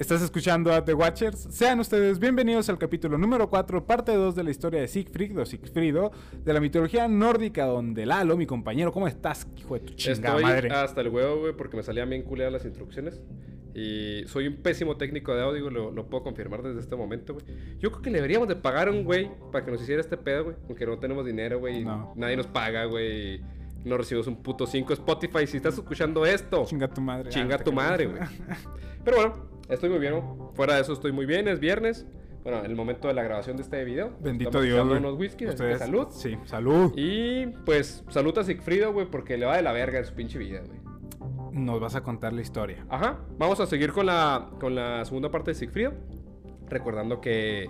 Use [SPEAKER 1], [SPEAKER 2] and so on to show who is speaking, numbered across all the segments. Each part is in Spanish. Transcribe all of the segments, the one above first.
[SPEAKER 1] Estás escuchando a The Watchers. Sean ustedes bienvenidos al capítulo número 4, parte 2 de la historia de Siegfried o Siegfriedo, de la mitología nórdica, donde Lalo, mi compañero, ¿cómo estás, hijo de tu chingada
[SPEAKER 2] Estoy
[SPEAKER 1] madre?
[SPEAKER 2] hasta el huevo, güey, porque me salían bien culeadas las instrucciones. Y soy un pésimo técnico de audio, lo, lo puedo confirmar desde este momento, güey. Yo creo que le deberíamos de pagar a un güey para que nos hiciera este pedo, güey. Aunque no tenemos dinero, güey.
[SPEAKER 1] No.
[SPEAKER 2] Nadie nos paga, güey. No recibimos un puto 5 Spotify. Si estás escuchando esto,
[SPEAKER 1] Chinga tu madre.
[SPEAKER 2] chinga
[SPEAKER 1] Ah,
[SPEAKER 2] tu madre, güey. Pero bueno, estoy muy bien. Fuera de eso estoy muy bien, es viernes. Bueno, en el momento de la grabación de este video.
[SPEAKER 1] Bendito
[SPEAKER 2] Estamos
[SPEAKER 1] Dios, güey.
[SPEAKER 2] unos whisky, así que
[SPEAKER 1] Ustedes-
[SPEAKER 2] salud.
[SPEAKER 1] Sí, salud.
[SPEAKER 2] Y pues, salud a Sigfrido, güey, porque le va de la verga en su pinche vida, güey.
[SPEAKER 1] Nos vas a contar la historia.
[SPEAKER 2] Ajá, vamos a seguir con la, con la segunda parte de Sigfrido. Recordando que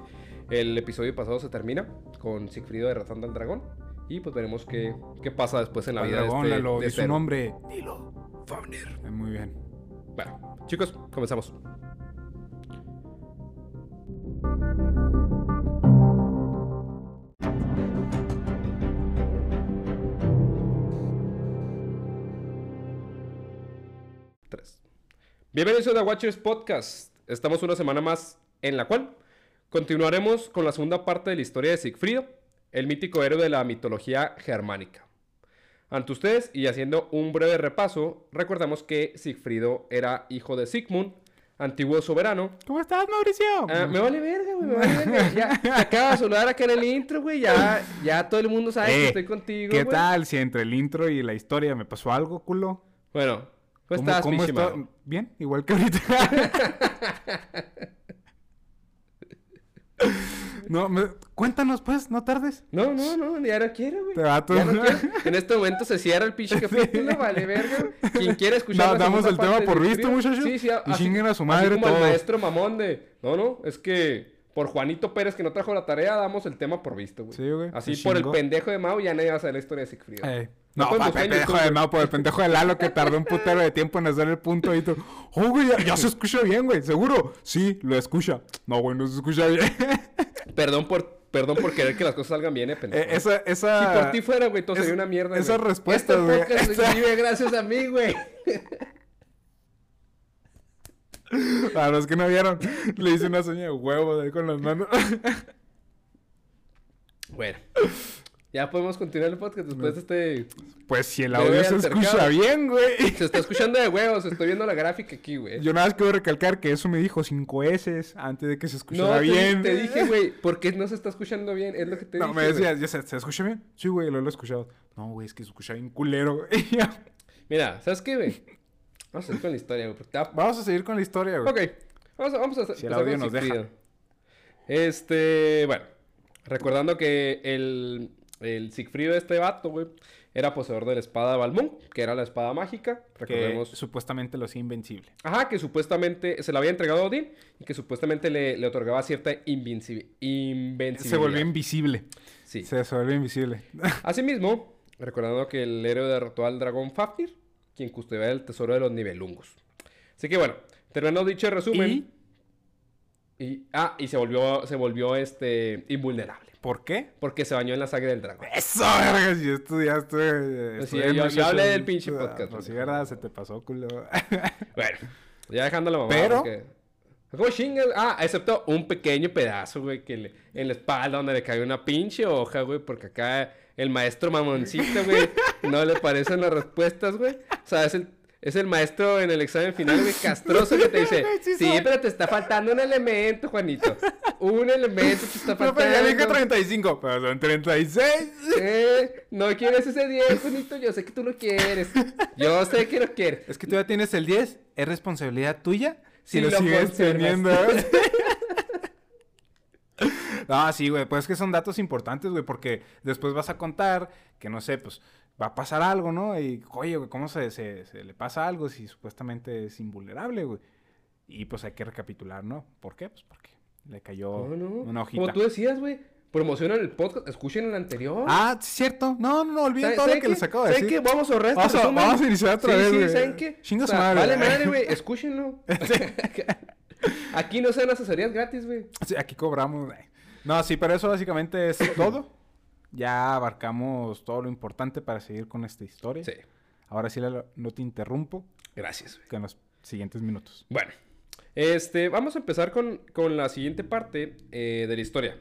[SPEAKER 2] el episodio pasado se termina con Sigfrido derrotando al dragón. Y pues veremos qué, qué pasa después en la
[SPEAKER 1] El
[SPEAKER 2] vida
[SPEAKER 1] dragón,
[SPEAKER 2] de este,
[SPEAKER 1] Lalo,
[SPEAKER 2] de este
[SPEAKER 1] su
[SPEAKER 2] héroe.
[SPEAKER 1] nombre. Dilo. Fafnir. Eh, Muy bien.
[SPEAKER 2] Bueno, chicos, comenzamos. Bienvenidos a The Watchers Podcast. Estamos una semana más en la cual continuaremos con la segunda parte de la historia de Sigfrido, el mítico héroe de la mitología germánica. Ante ustedes y haciendo un breve repaso, recordamos que Sigfrido era hijo de Sigmund, antiguo soberano.
[SPEAKER 1] ¿Cómo estás, Mauricio?
[SPEAKER 2] Ah, me vale verga, güey, me vale verga. Ya, te acabo de saludar acá en el intro, güey. Ya, ya todo el mundo sabe que
[SPEAKER 1] Eh,
[SPEAKER 2] estoy contigo,
[SPEAKER 1] ¿Qué tal si entre el intro y la historia me pasó algo, culo?
[SPEAKER 2] Bueno, ¿cómo,
[SPEAKER 1] ¿Cómo,
[SPEAKER 2] estás,
[SPEAKER 1] cómo está? Bien, igual que ahorita. no, me- cuéntanos pues, no tardes.
[SPEAKER 2] No, no, no, ya no quiero, güey.
[SPEAKER 1] Te va
[SPEAKER 2] Ya no quiero. En este momento se cierra el pinche capítulo, vale verga. Quien quiere escuchar
[SPEAKER 1] Da-
[SPEAKER 2] la
[SPEAKER 1] damos el tema por visto, muchachos.
[SPEAKER 2] Sí, sí,
[SPEAKER 1] Y chinguen a su madre
[SPEAKER 2] así como el maestro mamón de... No, no, es que por Juanito Pérez que no trajo la tarea, damos el tema por visto, güey.
[SPEAKER 1] Sí, güey,
[SPEAKER 2] Así por el pendejo de Mau ya nadie va a saber la historia de Sigfrido.
[SPEAKER 1] Eh, No,
[SPEAKER 2] pueden
[SPEAKER 1] pa-
[SPEAKER 2] buscar en
[SPEAKER 1] pendejo de. Mau, por el pendejo de Lalo que tardó un putero de tiempo en hacer el punto y tú. Oh, güey, ya, ya se escucha bien, güey, ¿seguro? Sí, lo escucha. No, güey, no se escucha bien.
[SPEAKER 2] Perdón por... Perdón por querer que las cosas salgan bien, eh, pendejo.
[SPEAKER 1] Eh, esa,
[SPEAKER 2] Si
[SPEAKER 1] esa...
[SPEAKER 2] por ti fuera, güey, todo
[SPEAKER 1] es-
[SPEAKER 2] sería una mierda,
[SPEAKER 1] esas
[SPEAKER 2] güey.
[SPEAKER 1] respuestas,
[SPEAKER 2] Este
[SPEAKER 1] güey,
[SPEAKER 2] podcast
[SPEAKER 1] esa-
[SPEAKER 2] vive gracias a mí, güey.
[SPEAKER 1] Para los que no vieron, le hice una seña de huevo de ahí con las manos.
[SPEAKER 2] Bueno. Ya podemos continuar el podcast después de este...
[SPEAKER 1] Pues si el
[SPEAKER 2] Me
[SPEAKER 1] audio se
[SPEAKER 2] altercado.
[SPEAKER 1] escucha bien, güey.
[SPEAKER 2] Se está escuchando de huevos, estoy viendo la gráfica aquí, güey.
[SPEAKER 1] Yo nada más quiero recalcar que eso me dijo cinco S antes de que se
[SPEAKER 2] No,
[SPEAKER 1] escuchara
[SPEAKER 2] te,
[SPEAKER 1] bien.
[SPEAKER 2] te dije, güey, ¿por qué no se está escuchando bien? Es lo que te
[SPEAKER 1] No,
[SPEAKER 2] dije,
[SPEAKER 1] me
[SPEAKER 2] güey.
[SPEAKER 1] decías, ya se, ¿se escucha bien? Sí, güey, lo he escuchado. No, güey, es que se escucha bien culero, güey.
[SPEAKER 2] Mira, ¿sabes qué, güey? Vamos a seguir con la historia, güey. porque te va-
[SPEAKER 1] Vamos a seguir con la historia, güey.
[SPEAKER 2] Ok, vamos a, vamos a
[SPEAKER 1] Si el audio nos deja.
[SPEAKER 2] Este, bueno, recordando que el, el Sigfrido de este vato, güey, era poseedor de la espada de Balmung, que era la espada mágica.
[SPEAKER 1] Que supuestamente lo hacía invencible.
[SPEAKER 2] Ajá, que supuestamente se la había entregado a Odín y que supuestamente le, le otorgaba cierta invincibi- invencibilidad.
[SPEAKER 1] Se volvió invisible.
[SPEAKER 2] Sí.
[SPEAKER 1] Se, volvió invisible.
[SPEAKER 2] Asimismo, recordando que el héroe derrotó al dragón Fafnir, quien custodiaba el tesoro de los Nibelungos. Así que bueno, terminando dicho resumen.
[SPEAKER 1] ¿Y
[SPEAKER 2] Y, ah, y se volvió, se volvió este, invulnerable.
[SPEAKER 1] Por qué?
[SPEAKER 2] Porque se bañó en la sangre del dragón.
[SPEAKER 1] Eso, verga, si yo estudiaste. eh,
[SPEAKER 2] Pues sí, yo- yo hablé del pinche podcast,
[SPEAKER 1] Pues sí, verdad, se te pasó, culo.
[SPEAKER 2] Bueno, ya dejando la mamá.
[SPEAKER 1] Pero-
[SPEAKER 2] porque-. Ah, excepto un pequeño pedazo, güey, que le- en la espalda donde le cayó una pinche hoja, güey, porque acá el maestro mamoncito, güey, no le parecen las respuestas, güey. O sea, es el, es el maestro en el examen final, güey, castroso que te dice,
[SPEAKER 1] Sí,
[SPEAKER 2] pero te está faltando un elemento, Juanito. Un elemento te está
[SPEAKER 1] No,
[SPEAKER 2] faltando.
[SPEAKER 1] pero ya dije 35, pero son 36.
[SPEAKER 2] Eh, no quieres ese 10, Juanito, yo sé que tú lo quieres. Yo sé que lo quieres.
[SPEAKER 1] Es que tú ya tienes el 10, es responsabilidad tuya si,
[SPEAKER 2] Si
[SPEAKER 1] lo,
[SPEAKER 2] lo
[SPEAKER 1] sigues
[SPEAKER 2] conservas.
[SPEAKER 1] teniendo. no, sí, güey, pues es que son datos importantes, güey, porque después vas a contar que, no sé, pues va a pasar algo, ¿no? Y, oye, güey, ¿cómo se, se- se le pasa algo si supuestamente es invulnerable, güey? Y pues hay que recapitular, ¿no? ¿Por qué? Pues porque le cayó
[SPEAKER 2] No, no.
[SPEAKER 1] una hojita.
[SPEAKER 2] Como tú decías, güey. Promocionan el podcast. Escuchen el anterior.
[SPEAKER 1] Ah, cierto. No, no, no, olviden
[SPEAKER 2] ¿Saben-
[SPEAKER 1] todo lo
[SPEAKER 2] saben
[SPEAKER 1] que
[SPEAKER 2] qué?
[SPEAKER 1] les acabo de
[SPEAKER 2] ¿Saben
[SPEAKER 1] decir.
[SPEAKER 2] qué? Vamos a ahorrar
[SPEAKER 1] Vamos a- vamos a iniciar otra
[SPEAKER 2] sí,
[SPEAKER 1] vez,
[SPEAKER 2] Sí,
[SPEAKER 1] güey.
[SPEAKER 2] ¿saben qué?
[SPEAKER 1] Chinga
[SPEAKER 2] O sea,
[SPEAKER 1] madre.
[SPEAKER 2] Vale madre, güey. Escúchenlo. Aquí no sean asesorías gratis, güey.
[SPEAKER 1] Sí, aquí cobramos. güey. No, sí, pero eso básicamente es todo. Ya abarcamos todo lo importante para seguir con esta historia.
[SPEAKER 2] Sí.
[SPEAKER 1] Ahora sí, no te interrumpo
[SPEAKER 2] Gracias, güey.
[SPEAKER 1] que en los siguientes minutos.
[SPEAKER 2] Bueno. Este, vamos a empezar con, con la siguiente parte eh, de la historia.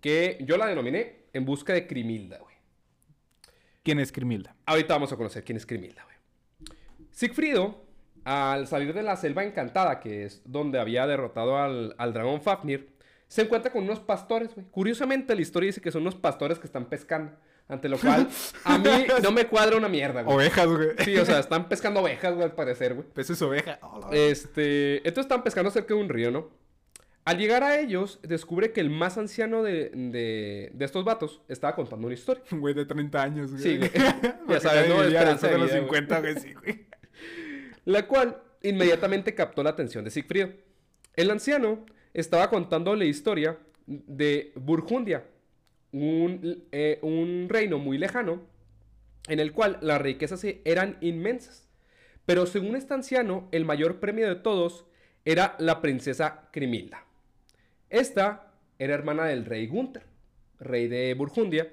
[SPEAKER 2] Que yo la denominé En busca de Crimilda, güey.
[SPEAKER 1] ¿Quién es Crimilda?
[SPEAKER 2] Ahorita vamos a conocer quién es Crimilda, güey. Sigfrido, al salir de la selva encantada, que es donde había derrotado al, al dragón Fafnir, se encuentra con unos pastores, güey. Curiosamente, la historia dice que son unos pastores que están pescando. Ante lo cual, a mí no me cuadra una mierda, güey.
[SPEAKER 1] Ovejas, güey.
[SPEAKER 2] Sí, o sea, están pescando ovejas, güey, al parecer, güey.
[SPEAKER 1] Peces oveja. Oh,
[SPEAKER 2] Este, entonces están pescando cerca de un río, ¿no? Al llegar a ellos, descubre que el más anciano de, de, de estos vatos estaba contando una historia.
[SPEAKER 1] Un güey de 30 años, güey.
[SPEAKER 2] Sí, güey. Ya sabes, ¿no?
[SPEAKER 1] después
[SPEAKER 2] de
[SPEAKER 1] los
[SPEAKER 2] vida, güey.
[SPEAKER 1] 50, güey, sí, güey.
[SPEAKER 2] La cual inmediatamente captó la atención de Sigfrido. El anciano estaba contando la historia de Burgundia, un, eh, un reino muy lejano en el cual las riquezas eran inmensas. Pero según este anciano, el mayor premio de todos era la princesa Crimilda. Esta era hermana del rey Gunther, rey de Burgundia,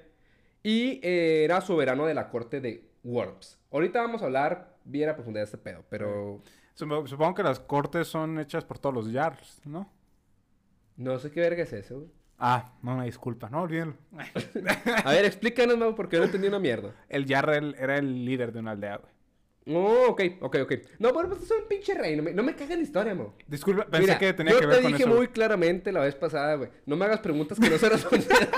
[SPEAKER 2] y eh, era soberano de la corte de Worms. Ahorita vamos a hablar bien a profundidad de este pedo, pero
[SPEAKER 1] supongo que las cortes son hechas por todos los Jarls, ¿no?
[SPEAKER 2] No sé qué verga es eso. güey.
[SPEAKER 1] Ah, no, una disculpa. No, olvídenlo.
[SPEAKER 2] A ver, explícanos, Mau, porque yo no entendí una mierda.
[SPEAKER 1] El Jarl el- era el líder de una aldea, güey.
[SPEAKER 2] Oh, ok, ok, ok. No, pero pues es un pinche rey. No me, no me caga la historia, Mau.
[SPEAKER 1] Disculpa, pensé
[SPEAKER 2] Mira,
[SPEAKER 1] que tenía
[SPEAKER 2] yo
[SPEAKER 1] que ver
[SPEAKER 2] te
[SPEAKER 1] con
[SPEAKER 2] dije
[SPEAKER 1] eso.
[SPEAKER 2] muy claramente la vez pasada, güey. No me hagas preguntas que no se respondieron.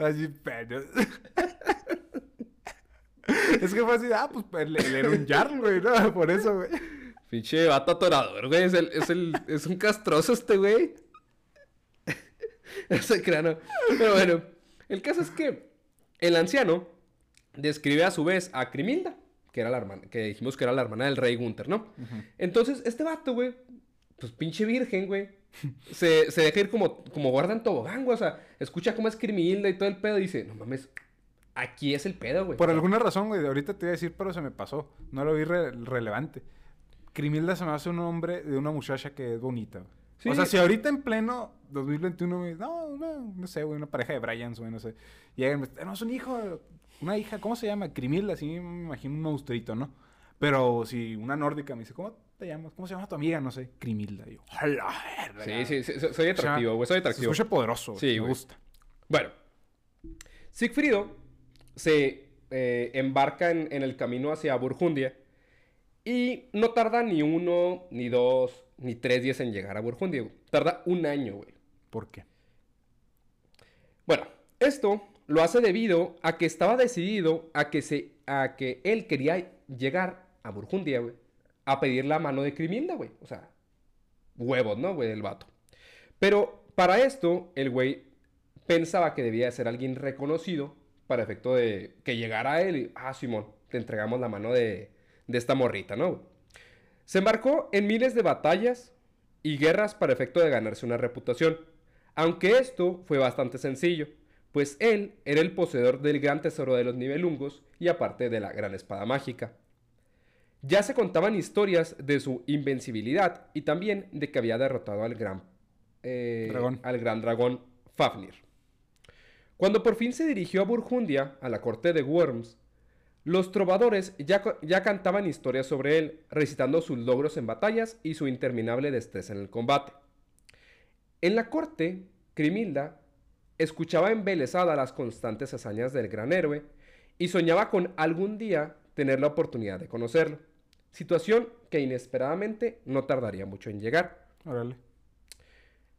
[SPEAKER 1] Así, pero... es que fue así, ah, pues él, él era un Jarl, güey, ¿no? Por eso, güey.
[SPEAKER 2] Pinche vato atorador, güey. Es, el, es, el, es un castroso este güey. Ese cráneo. Pero bueno, el caso es que el anciano describe a su vez a Crimilda, que era la hermana, que dijimos que era la hermana del rey Gunther, ¿no? Entonces, este vato, güey, pues pinche virgen, güey. Se, se deja ir como, como guarda en tobogán, güey. O sea, escucha cómo es Crimilda y todo el pedo y dice, no mames, aquí es el pedo, güey.
[SPEAKER 1] Por alguna razón, güey, ahorita te iba a decir, pero se me pasó. No lo vi re- relevante. Crimilda se me hace un nombre de una muchacha que es bonita.
[SPEAKER 2] Sí.
[SPEAKER 1] O sea, si ahorita en pleno 2021 me no, no, no sé, güey, una pareja de Bryans, güey, no sé. Llegan, me- no, es un hijo, una hija, ¿cómo se llama? Crimilda, así me imagino un monstruito, ¿no? Pero si una nórdica me dice, ¿cómo te llamas? ¿Cómo se llama tu amiga? No sé, Crimilda. Yo, ¡a la verga!
[SPEAKER 2] Sí, sí, sí, soy atractivo, güey, soy
[SPEAKER 1] Se
[SPEAKER 2] atractivo.
[SPEAKER 1] escucha poderoso,
[SPEAKER 2] Sí,
[SPEAKER 1] me gusta.
[SPEAKER 2] Bueno, Sigfrido se eh, embarca en, en el camino hacia Burgundia y no tarda ni uno, ni dos, ni tres días en llegar a Burgundia. güey. Tarda un año, güey.
[SPEAKER 1] ¿Por qué?
[SPEAKER 2] Bueno, esto lo hace debido a que estaba decidido a que, se, a que él quería llegar a Burgundia, güey, a pedir la mano de Crimilda, güey. O sea, huevos, ¿no, güey, del vato. Pero para esto, el güey pensaba que debía de ser alguien reconocido para efecto de que llegara él y, ah, Simón, te entregamos la mano de, de esta morrita, ¿no? Se embarcó en miles de batallas y guerras para efecto de ganarse una reputación, aunque esto fue bastante sencillo, pues él era el poseedor del gran tesoro de los nivelungos y aparte de la gran espada mágica. Ya se contaban historias de su invencibilidad y también de que había derrotado al gran, eh,
[SPEAKER 1] Dragón.
[SPEAKER 2] al gran dragón Fafnir. Cuando por fin se dirigió a Burgundia, a la corte de Worms, los trovadores ya, ya cantaban historias sobre él, recitando sus logros en batallas y su interminable destreza en el combate. En la corte, Crimilda escuchaba embelesada las constantes hazañas del gran héroe y soñaba con algún día tener la oportunidad de conocerlo, situación que inesperadamente no tardaría mucho en llegar.
[SPEAKER 1] Órale.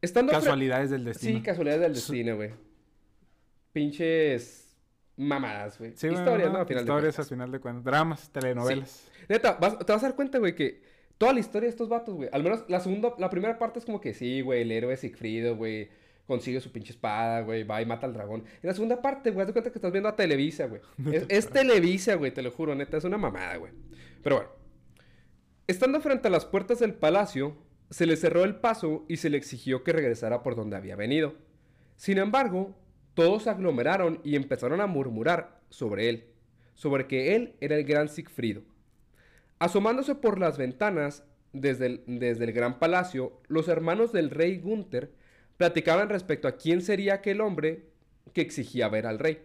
[SPEAKER 2] Estando
[SPEAKER 1] Casualidades del destino.
[SPEAKER 2] Sí, casualidades del destino, güey. Pinches mamadas, güey.
[SPEAKER 1] Sí,
[SPEAKER 2] Historias,
[SPEAKER 1] no,
[SPEAKER 2] ¿no? Al final de
[SPEAKER 1] Historias
[SPEAKER 2] cuentas.
[SPEAKER 1] al final de cuentas. Dramas, telenovelas.
[SPEAKER 2] Neta, vas- te vas a dar cuenta, güey, que toda la historia de estos vatos, güey. Al menos la segunda, la primera parte es como que sí, güey, el héroe Sigfrido, güey. Consigue su pinche espada, güey, va y mata al dragón. En la segunda parte, güey, haz de cuenta que estás viendo a Televisa, güey. Es, es Televisa, güey, te lo juro, neta, es una mamada, güey. Pero bueno. Estando frente a las puertas del palacio, se le cerró el paso y se le exigió que regresara por donde había venido. Sin embargo, todos se aglomeraron y empezaron a murmurar sobre él, sobre que él era el gran Sigfrido. Asomándose por las ventanas desde el, desde el gran palacio, los hermanos del rey Gunther platicaban respecto a quién sería aquel hombre que exigía ver al rey.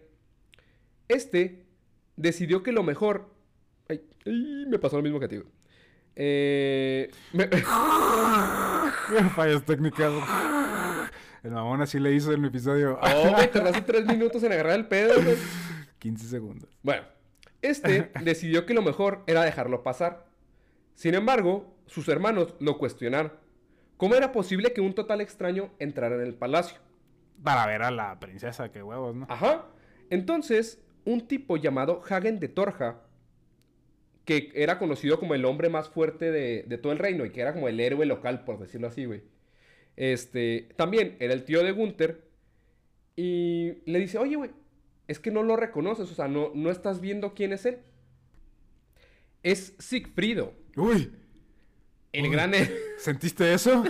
[SPEAKER 2] Este decidió que lo mejor Ay, ay, me pasó lo mismo que ti, güey. Eh, me-
[SPEAKER 1] Fallas técnicas. El mamón así le hizo en el episodio.
[SPEAKER 2] Oh, güey, tardaste tres minutos en agarrar el pedo, güey.
[SPEAKER 1] 15 segundos.
[SPEAKER 2] Bueno, este decidió que lo mejor era dejarlo pasar. Sin embargo, sus hermanos lo cuestionaron. ¿Cómo era posible que un total extraño entrara en el palacio?
[SPEAKER 1] Para ver a la princesa, qué huevos, ¿no?
[SPEAKER 2] Ajá. Entonces, un tipo llamado Hagen de Torja, que era conocido como el hombre más fuerte de, de todo el reino y que era como el héroe local, por decirlo así, güey. Este, también era el tío de Gunther y le dice, oye, güey, es que no lo reconoces, o sea, no, no estás viendo quién es él. Es Sigfrido,
[SPEAKER 1] Uy,
[SPEAKER 2] el gran héroe.
[SPEAKER 1] ¿sentiste eso?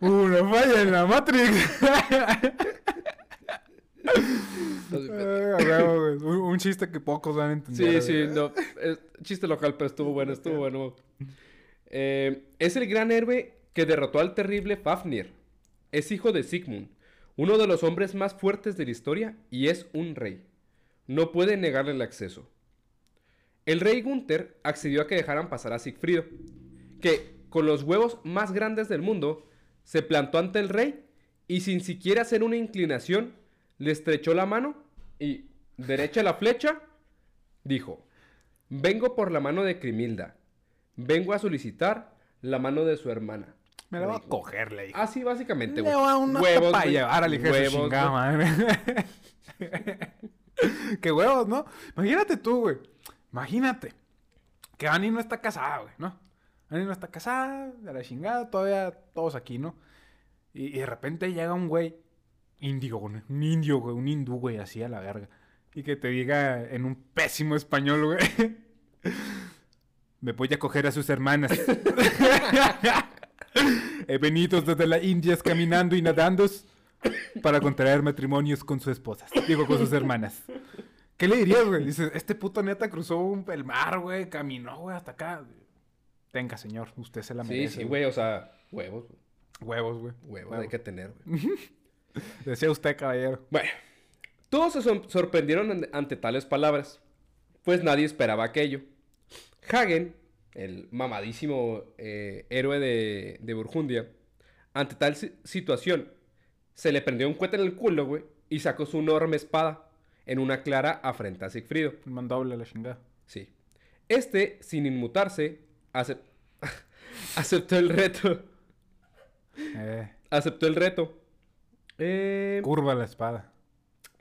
[SPEAKER 1] Una falla en la Matrix. Un, un chiste que pocos van a entender.
[SPEAKER 2] Sí, sí, no. es chiste local, pero estuvo bueno, estuvo bueno. Eh, es el gran héroe que derrotó al terrible Fafnir. Es hijo de Sigmund, uno de los hombres más fuertes de la historia y es un rey. No puede negarle el acceso. El rey Gunther accedió a que dejaran pasar a Sigfrido, que con los huevos más grandes del mundo se plantó ante el rey y sin siquiera hacer una inclinación le estrechó la mano y derecha la flecha dijo, vengo por la mano de Crimilda, vengo a solicitar la mano de su hermana.
[SPEAKER 1] Me la voy a coger, le dije.
[SPEAKER 2] Así básicamente,
[SPEAKER 1] Le
[SPEAKER 2] güey.
[SPEAKER 1] voy a una
[SPEAKER 2] Huevos,
[SPEAKER 1] para llevar al
[SPEAKER 2] Huevos.
[SPEAKER 1] Qué huevos, ¿no? Imagínate tú, güey. Imagínate. Que Annie no está casada, güey, ¿no? Annie no está casada, de la chingada, todavía todos aquí, ¿no? Y, y de repente llega un güey, indio, güey, un indio, güey, un hindú, güey, así a la verga. Y que te diga en un pésimo español, güey. Me voy a coger a sus hermanas. He venido desde las Indias caminando y nadando para contraer matrimonios con sus esposas. Digo, con sus hermanas. ¿Qué le dirías, güey? Dices, este puto neta cruzó un- el mar, güey, caminó, güey, hasta acá. Tenga, señor, usted se la
[SPEAKER 2] Sí,
[SPEAKER 1] merece.
[SPEAKER 2] sí, güey, o sea, huevos, güey.
[SPEAKER 1] Huevos, güey.
[SPEAKER 2] Huevos hay que tener, güey.
[SPEAKER 1] Decía usted, caballero.
[SPEAKER 2] Bueno, todos se sor- sorprendieron an- ante tales palabras, pues nadie esperaba aquello. Hagen, el mamadísimo eh, héroe de, de Burgundia, ante tal si- situación, se le prendió un cohete en el culo, güey, y sacó su enorme espada en una clara afrenta a Sigfrido.
[SPEAKER 1] El mandoble la chingada.
[SPEAKER 2] Sí. Este, sin inmutarse, acep- aceptó el reto.
[SPEAKER 1] Eh,
[SPEAKER 2] Aceptó el reto. Eh,
[SPEAKER 1] curva la espada.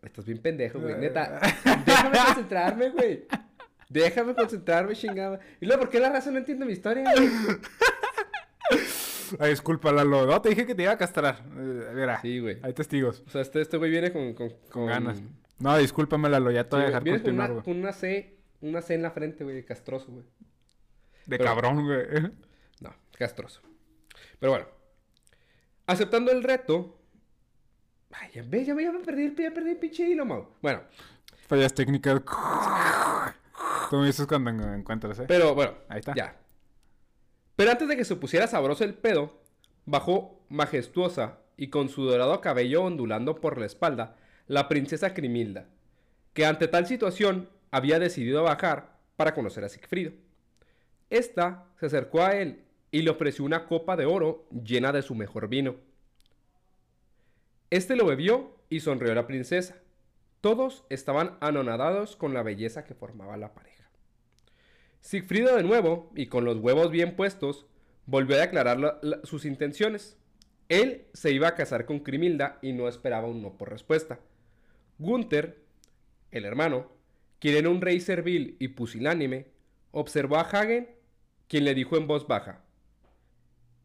[SPEAKER 2] Estás bien pendejo, güey. Neta. Déjame concentrarme, güey. Déjame concentrarme, chingada. Y luego, ¿por qué la raza no entiende mi historia?
[SPEAKER 1] Ay, disculpa, Lalo. No, te dije que te iba a castrar. Eh, mira,
[SPEAKER 2] Sí, güey.
[SPEAKER 1] hay testigos.
[SPEAKER 2] O sea, este, este güey viene con... Con,
[SPEAKER 1] Con ganas. No, discúlpame, Lalo. Ya te voy a dejar
[SPEAKER 2] vienes con
[SPEAKER 1] continuar,
[SPEAKER 2] una,
[SPEAKER 1] güey.
[SPEAKER 2] con una C, una C en la frente, güey, castroso, güey.
[SPEAKER 1] De
[SPEAKER 2] pero-
[SPEAKER 1] cabrón, güey.
[SPEAKER 2] No, castroso. Pero bueno. Aceptando el reto... Ay, ya, ve, ya, me- ya me perdí, el- ya perdí el pinche hilo, Mau. Bueno,
[SPEAKER 1] Fallas técnicas. Tú me dices cuando en- encuentras, ¿eh?
[SPEAKER 2] Pero bueno,
[SPEAKER 1] Ahí está.
[SPEAKER 2] Ya. Pero antes de que se pusiera sabroso el pedo, bajó majestuosa y con su dorado cabello ondulando por la espalda la princesa Crimilda, que ante tal situación había decidido bajar para conocer a Sigfrido. Esta se acercó a él y le ofreció una copa de oro llena de su mejor vino. Este lo bebió y sonrió a la princesa. Todos estaban anonadados con la belleza que formaba la pareja. Sigfrido de nuevo, y con los huevos bien puestos, volvió a la- sus intenciones. Él se iba a casar con Crimilda y no esperaba un no por respuesta. Gunther, el hermano, quien era un rey servil y pusilánime, observó a Hagen, quien le dijo en voz baja,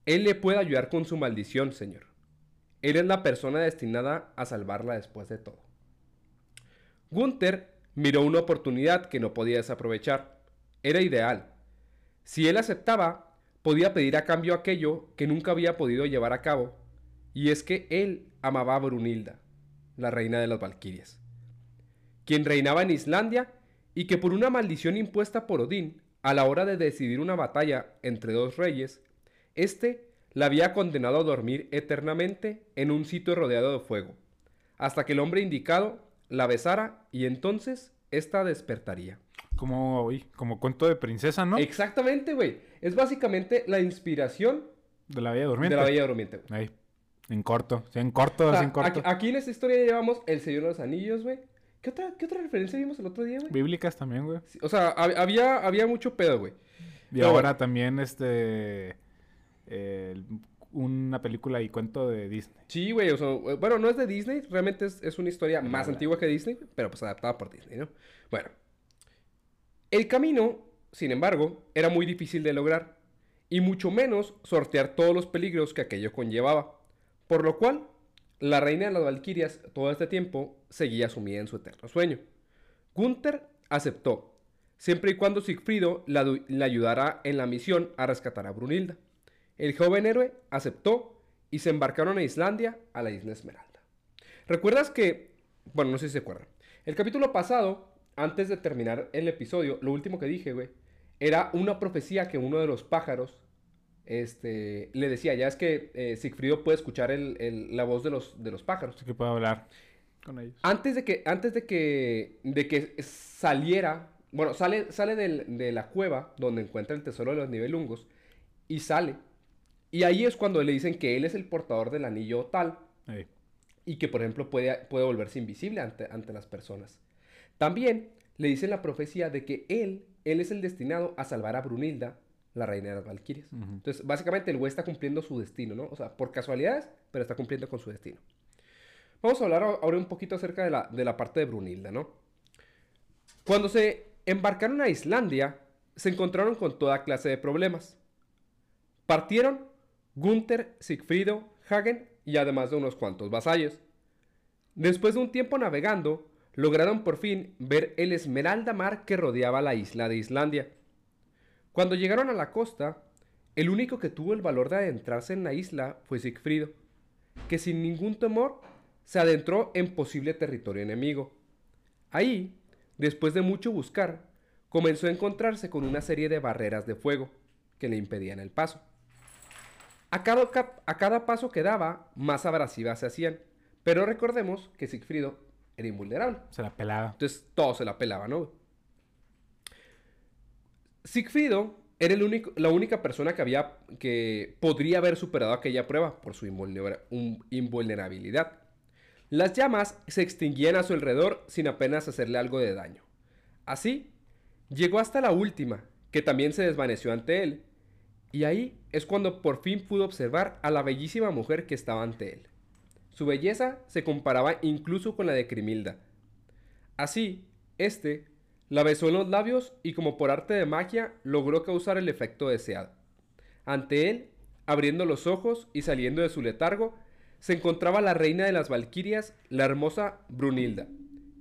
[SPEAKER 2] Él le puede ayudar con su maldición, señor. Él es la persona destinada a salvarla después de todo. Gunther miró una oportunidad que no podía desaprovechar. Era ideal. Si él aceptaba, podía pedir a cambio aquello que nunca había podido llevar a cabo, y es que él amaba a Brunilda, la reina de las Valquirias, quien reinaba en Islandia y que por una maldición impuesta por Odín, a la hora de decidir una batalla entre dos reyes, éste la había condenado a dormir eternamente en un sitio rodeado de fuego, hasta que el hombre indicado la besara y entonces ésta despertaría.
[SPEAKER 1] Como, como cuento de princesa, ¿no?
[SPEAKER 2] Exactamente, güey. Es básicamente la inspiración
[SPEAKER 1] De la Bella Durmiente.
[SPEAKER 2] de la Bella Durmiente, güey.
[SPEAKER 1] Ahí. En corto. Sí, en corto,
[SPEAKER 2] O sea,
[SPEAKER 1] en corto.
[SPEAKER 2] aquí, aquí en esta historia llevamos El Señor de los Anillos, güey. ¿Qué otra, ¿Qué otra referencia vimos el otro día, güey?
[SPEAKER 1] Bíblicas también, güey.
[SPEAKER 2] Sí, O sea, hab- había, había mucho pedo, güey.
[SPEAKER 1] Y
[SPEAKER 2] Pero
[SPEAKER 1] ahora
[SPEAKER 2] bueno.
[SPEAKER 1] también, este... eh, una película y cuento de Disney.
[SPEAKER 2] Sí, güey, o sea, bueno, no es de Disney, realmente es, es una historia más antigua que Disney, pero pues adaptada por Disney, ¿no? Bueno, el camino, sin embargo, era muy difícil de lograr, y mucho menos sortear todos los peligros que aquello conllevaba, por lo cual, la reina de las Valquirias todo este tiempo seguía sumida en su eterno sueño. Gunther aceptó, siempre y cuando Sigfrido la, ayudara en la misión a rescatar a Brunilda. El joven héroe aceptó y se embarcaron a Islandia, a la isla Esmeralda. ¿Recuerdas que, bueno, no sé si se acuerdan, el capítulo pasado, antes de terminar el episodio, lo último que dije, güey, era una profecía que uno de los pájaros este, le decía, ya es que eh, Sigfrido puede escuchar el- el- la voz de los, de los pájaros.
[SPEAKER 1] Así que puedo hablar con ellos.
[SPEAKER 2] Antes de que, antes de que, de que saliera, bueno, sale, sale del- de la cueva donde encuentra el tesoro de los nivelungos y sale. Y ahí es cuando le dicen que él es el portador del anillo tal
[SPEAKER 1] Ahí.
[SPEAKER 2] y que, por ejemplo, puede, puede volverse invisible ante, ante las personas. También le dicen la profecía de que él, él es el destinado a salvar a Brunilda, la reina de las Valquirias. Entonces, básicamente el güey está cumpliendo su destino, ¿no? O sea, por casualidades, pero está cumpliendo con su destino. Vamos a hablar ahora un poquito acerca de la, de la parte de Brunilda, ¿no? Cuando se embarcaron a Islandia, se encontraron con toda clase de problemas. Partieron Gunther, Sigfrido, Hagen y además de unos cuantos vasallos. Después de un tiempo navegando, lograron por fin ver el esmeralda mar que rodeaba la isla de Islandia. Cuando llegaron a la costa, el único que tuvo el valor de adentrarse en la isla fue Sigfrido, que sin ningún temor se adentró en posible territorio enemigo. Ahí, después de mucho buscar, comenzó a encontrarse con una serie de barreras de fuego que le impedían el paso. A cada, a cada paso que daba, más abrasivas se hacían, pero recordemos que Sigfrido era invulnerable.
[SPEAKER 1] Se la pelaba.
[SPEAKER 2] Entonces todo se la pelaba, ¿no? Sigfrido era el único, la única persona que había que podría haber superado aquella prueba por su invulnerabilidad. Las llamas se extinguían a su alrededor sin apenas hacerle algo de daño. Así, llegó hasta la última, que también se desvaneció ante él, y ahí es cuando por fin pudo observar a la bellísima mujer que estaba ante él. Su belleza se comparaba incluso con la de Crimilda. Así, este la besó en los labios y como por arte de magia logró causar el efecto deseado. Ante él, abriendo los ojos y saliendo de su letargo, se encontraba la reina de las Valquirias, la hermosa Brunilda,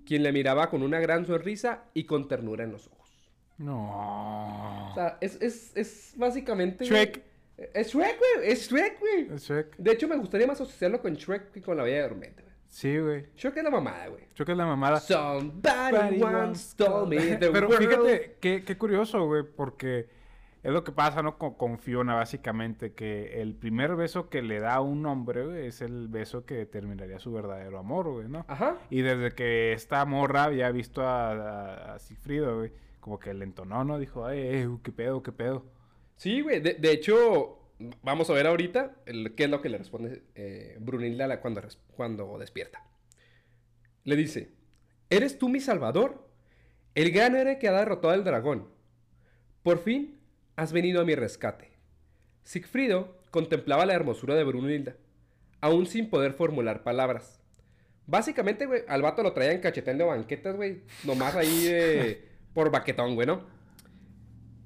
[SPEAKER 2] quien le miraba con una gran sonrisa y con ternura en los ojos.
[SPEAKER 1] No.
[SPEAKER 2] O sea, es, es, es básicamente...
[SPEAKER 1] Shrek.
[SPEAKER 2] Es Shrek, güey. Es Shrek, güey.
[SPEAKER 1] Es Shrek.
[SPEAKER 2] De hecho, me gustaría más asociarlo con Shrek que con la Bella Durmiente, güey.
[SPEAKER 1] Sí, güey.
[SPEAKER 2] Shrek es la mamada, güey.
[SPEAKER 1] Shrek es la mamada.
[SPEAKER 2] Somebody once told me the
[SPEAKER 1] Pero
[SPEAKER 2] world-
[SPEAKER 1] fíjate, qué, qué curioso, güey, porque es lo que pasa, ¿no? Con, con Fiona, básicamente, que el primer beso que le da a un hombre, güey, es el beso que determinaría su verdadero amor, güey, ¿no?
[SPEAKER 2] Ajá.
[SPEAKER 1] Y desde que esta morra había visto a, a, a Sigfrido, güey, como que le entonó, ¿no? Dijo, ay, eh, qué pedo, qué pedo.
[SPEAKER 2] Sí, güey. De, de hecho, vamos a ver ahorita el- qué es lo que le responde eh, Brunilda cuando, cuando despierta. Le dice, ¿eres tú mi salvador? El gran que ha derrotado al dragón. Por fin has venido a mi rescate. Sigfrido contemplaba la hermosura de Brunilda, aún sin poder formular palabras. Básicamente, güey, al vato lo traían cacheteando banquetas, güey, nomás ahí de- por baquetón, güey, ¿no?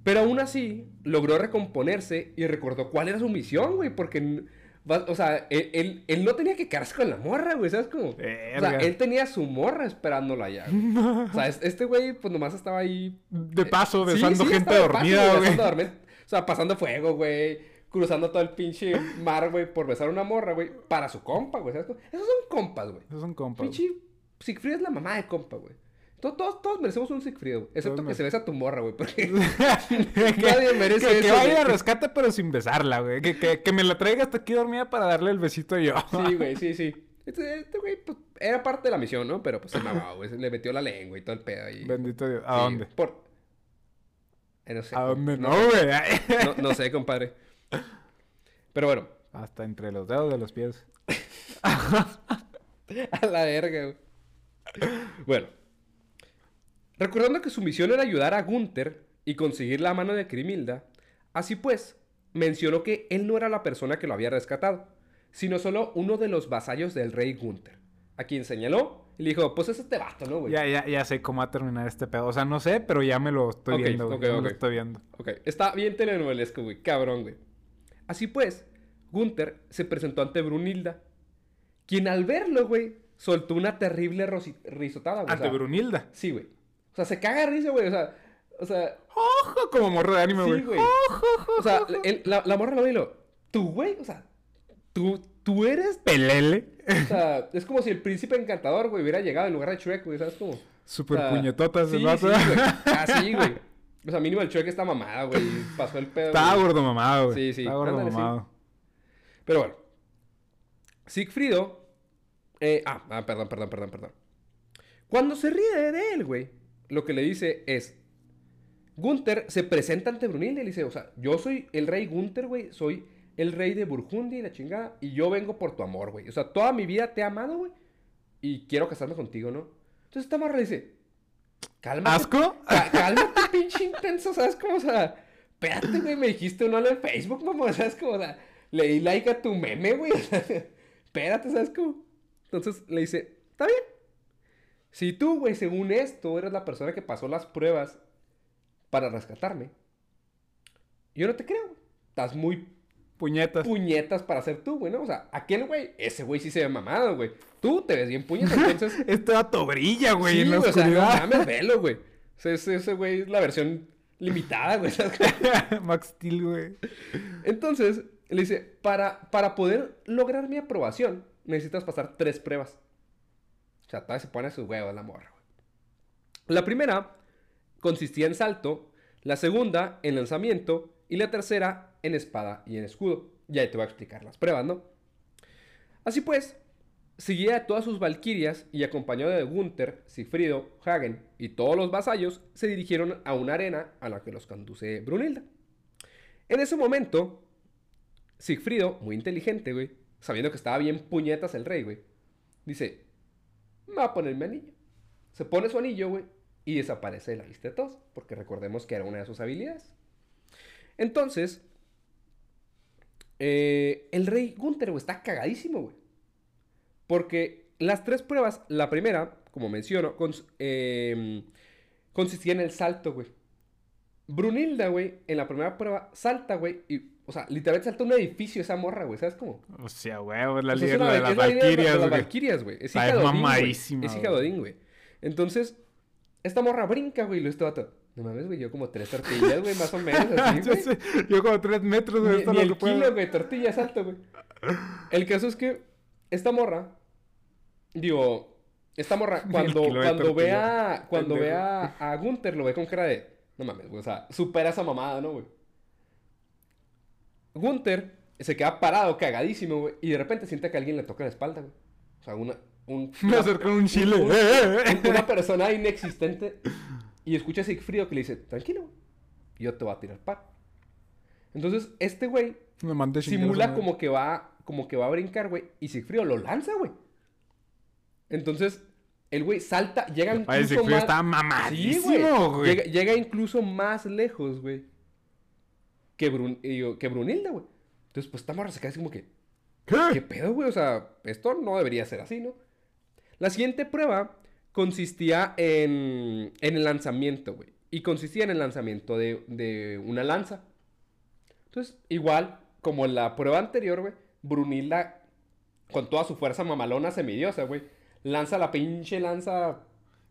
[SPEAKER 2] Pero aún así, logró recomponerse y recordó cuál era su misión, güey, porque, o sea, él, él- él no tenía que quedarse con la morra, güey, ¿sabes cómo? O sea, él tenía su morra esperándolo allá, güey. O sea, es- este güey, pues nomás estaba ahí...
[SPEAKER 1] De paso,
[SPEAKER 2] Sí,
[SPEAKER 1] besando
[SPEAKER 2] sí,
[SPEAKER 1] gente
[SPEAKER 2] paso,
[SPEAKER 1] dormida,
[SPEAKER 2] güey,
[SPEAKER 1] güey.
[SPEAKER 2] besando dormir- O sea, pasando fuego, güey. Cruzando todo el pinche mar, güey, por besar a una morra, güey. Para su compa, güey. ¿sabes cómo? Esos son compas, güey.
[SPEAKER 1] Esos son compas.
[SPEAKER 2] Pinche Siegfried es la mamá de compa, güey. Todos, todos, todos merecemos un Siegfried. Excepto que se besa a tu morra, güey. Porque
[SPEAKER 1] que,
[SPEAKER 2] nadie merece
[SPEAKER 1] que, que
[SPEAKER 2] eso,
[SPEAKER 1] vaya
[SPEAKER 2] güey.
[SPEAKER 1] a rescate, pero sin besarla, güey. Que, que, que me la traiga hasta aquí dormida para darle el besito yo.
[SPEAKER 2] Sí, güey, sí, sí. Este, este güey, pues, era parte de la misión, ¿no? Pero pues se mamaba, güey. Le metió la lengua y todo el pedo ahí.
[SPEAKER 1] Bendito Dios. ¿A
[SPEAKER 2] Sí,
[SPEAKER 1] dónde?
[SPEAKER 2] Por... Eh, no sé.
[SPEAKER 1] ¿A dónde
[SPEAKER 2] no,
[SPEAKER 1] no, güey?
[SPEAKER 2] no, no sé, compadre. Pero bueno,
[SPEAKER 1] Hasta entre los dedos de los pies.
[SPEAKER 2] A la verga, güey. Bueno. Recordando que su misión era ayudar a Gunther y conseguir la mano de Grimilda, así pues, mencionó que él no era la persona que lo había rescatado, sino solo uno de los vasallos del rey Gunther, a quien señaló y le dijo, pues es este vato, ¿no, güey?
[SPEAKER 1] Ya, ya, ya sé cómo va a terminar este pedo. O sea, no sé, pero ya me lo estoy viendo, güey.
[SPEAKER 2] ok,
[SPEAKER 1] Ya me
[SPEAKER 2] ok.
[SPEAKER 1] lo estoy viendo.
[SPEAKER 2] Ok, está bien telenovelesco, güey, cabrón, güey. Así pues, Gunther se presentó ante Brunilda, quien al verlo, güey, soltó una terrible risotada, güey. o
[SPEAKER 1] Ante
[SPEAKER 2] sea,
[SPEAKER 1] Brunilda.
[SPEAKER 2] Sí, güey. O sea, se caga de risa, güey. O sea, o sea,
[SPEAKER 1] Ojo, como morro de anime,
[SPEAKER 2] sí,
[SPEAKER 1] güey.
[SPEAKER 2] güey. O sea, el- la, la morra lo ve y lo, tú, güey, o sea, tú, tú eres,
[SPEAKER 1] Pelele.
[SPEAKER 2] o sea, es como si el príncipe encantador, güey, hubiera llegado en lugar de Shrek, güey, ¿sabes cómo?
[SPEAKER 1] Super
[SPEAKER 2] O sea,
[SPEAKER 1] puñetotas
[SPEAKER 2] sí,
[SPEAKER 1] el
[SPEAKER 2] sí, güey. Así, güey. O sea, mínimo el Shrek está mamada, güey. Pasó el pedo. Güey.
[SPEAKER 1] gordo mamado, güey.
[SPEAKER 2] Sí, sí,
[SPEAKER 1] Estaba gordo
[SPEAKER 2] ándale, sí.
[SPEAKER 1] mamado.
[SPEAKER 2] Pero bueno. Sigfrido. eh, ah, ah, perdón, perdón, perdón, perdón. Cuando se ríe de él, güey, lo que le dice es. Gunther se presenta ante Brunilda y le dice: O sea, yo soy el rey Gunther, güey. Soy el rey de Burgundia y la chingada. Y yo vengo por tu amor, güey. O sea, toda mi vida te he amado, güey. Y quiero casarme contigo, ¿no? Entonces esta morra le dice: Cálmate.
[SPEAKER 1] ¿Asco?
[SPEAKER 2] Cá- Cálmate, pinche intenso, ¿sabes cómo? O sea, espérate, güey, me dijiste un hola en Facebook, mamá, ¿sabes cómo? O sea, le di like a tu meme, güey. espérate, ¿sabes cómo? Entonces le dice, está bien. Si tú, güey, según esto, eres la persona que pasó las pruebas para rescatarme, yo no te creo, güey. Estás muy
[SPEAKER 1] Puñetas.
[SPEAKER 2] puñetas para ser tú, güey, ¿no? O sea, aquel güey, ese güey sí se ve mamado, güey. Tú te ves bien puñetas, entonces...
[SPEAKER 1] Este vato brilla, güey,
[SPEAKER 2] Sí,
[SPEAKER 1] en la
[SPEAKER 2] güey, o sea, no
[SPEAKER 1] oscuridad.
[SPEAKER 2] mames, velo, güey. O sea, ese, ese güey es la versión limitada, güey.
[SPEAKER 1] Max Steel, güey.
[SPEAKER 2] Entonces, le dice, para, para poder lograr mi aprobación, necesitas pasar tres pruebas. O sea, todavía se pone sus huevos la morra. La primera consistía en salto, la segunda en lanzamiento y la tercera en espada y en escudo. Ya te voy a explicar las pruebas, ¿no? Así pues, seguía a todas sus valquirias y acompañado de Gunther, Sigfrido, Hagen y todos los vasallos, se dirigieron a una arena a la que los conduce Brunilda. En ese momento, Sigfrido, muy inteligente, güey, sabiendo que estaba bien puñetas el rey, güey, dice, me va a poner mi anillo. Se pone su anillo, güey, y desaparece de la vista de todos, porque recordemos que era una de sus habilidades. Entonces, eh, el rey Gunther, güey, está cagadísimo, güey. Porque las tres pruebas, la primera, como menciono, eh, consistía en el salto, güey. Brunilda, güey, en la primera prueba salta, güey, y, o sea, literalmente salta un edificio esa morra, güey, ¿sabes cómo?
[SPEAKER 1] O sea, güey, es la líder de las Valkyrias,
[SPEAKER 2] las
[SPEAKER 1] güey.
[SPEAKER 2] Valkyrias, güey. Es hija de
[SPEAKER 1] mamadísima,
[SPEAKER 2] Es hija de
[SPEAKER 1] güey.
[SPEAKER 2] Odín, güey. Entonces, esta morra brinca, güey, y lo este vato. No mames, güey, yo como tres tortillas, güey, más o menos, así,
[SPEAKER 1] Yo
[SPEAKER 2] güey.
[SPEAKER 1] sé, Yo como tres metros, güey, esto
[SPEAKER 2] ni el
[SPEAKER 1] lo puedo.
[SPEAKER 2] kilo, güey, tortillas alto, güey. El caso es que esta morra, digo, esta morra, cuando, cuando ve
[SPEAKER 1] tortilla,
[SPEAKER 2] a, cuando ve
[SPEAKER 1] pendejo.
[SPEAKER 2] a, a Gunther, lo ve con cara de, no mames, güey, o sea, supera esa mamada, ¿no, güey? Gunther se queda parado, cagadísimo, güey, y de repente siente que alguien le toca la espalda, güey. O sea, una, un,
[SPEAKER 1] Me acercó un chile.
[SPEAKER 2] un- un- una persona inexistente y escucha a Sigfrido que le dice, tranquilo, güey, yo te voy a tirar par. Entonces, este güey
[SPEAKER 1] Me
[SPEAKER 2] simula como que va como que va a brincar, güey, y Sigfrido lo lanza, güey. Entonces, el güey salta, llega incluso más...
[SPEAKER 1] está
[SPEAKER 2] Sí,
[SPEAKER 1] mamadísimo, güey.
[SPEAKER 2] Llega, llega incluso más lejos, güey, que, Brun- que Brunilda, güey. Entonces, pues esta morra se queda así como que, ¿qué
[SPEAKER 1] ¿Qué?
[SPEAKER 2] pedo, güey? O sea, esto no debería ser así, ¿no? La siguiente prueba consistía en, en el lanzamiento, güey. Y consistía en el lanzamiento de, de una lanza. Entonces, igual, como en la prueba anterior, güey, Brunilda, con toda su fuerza mamalona semidiosa, güey, lanza la pinche lanza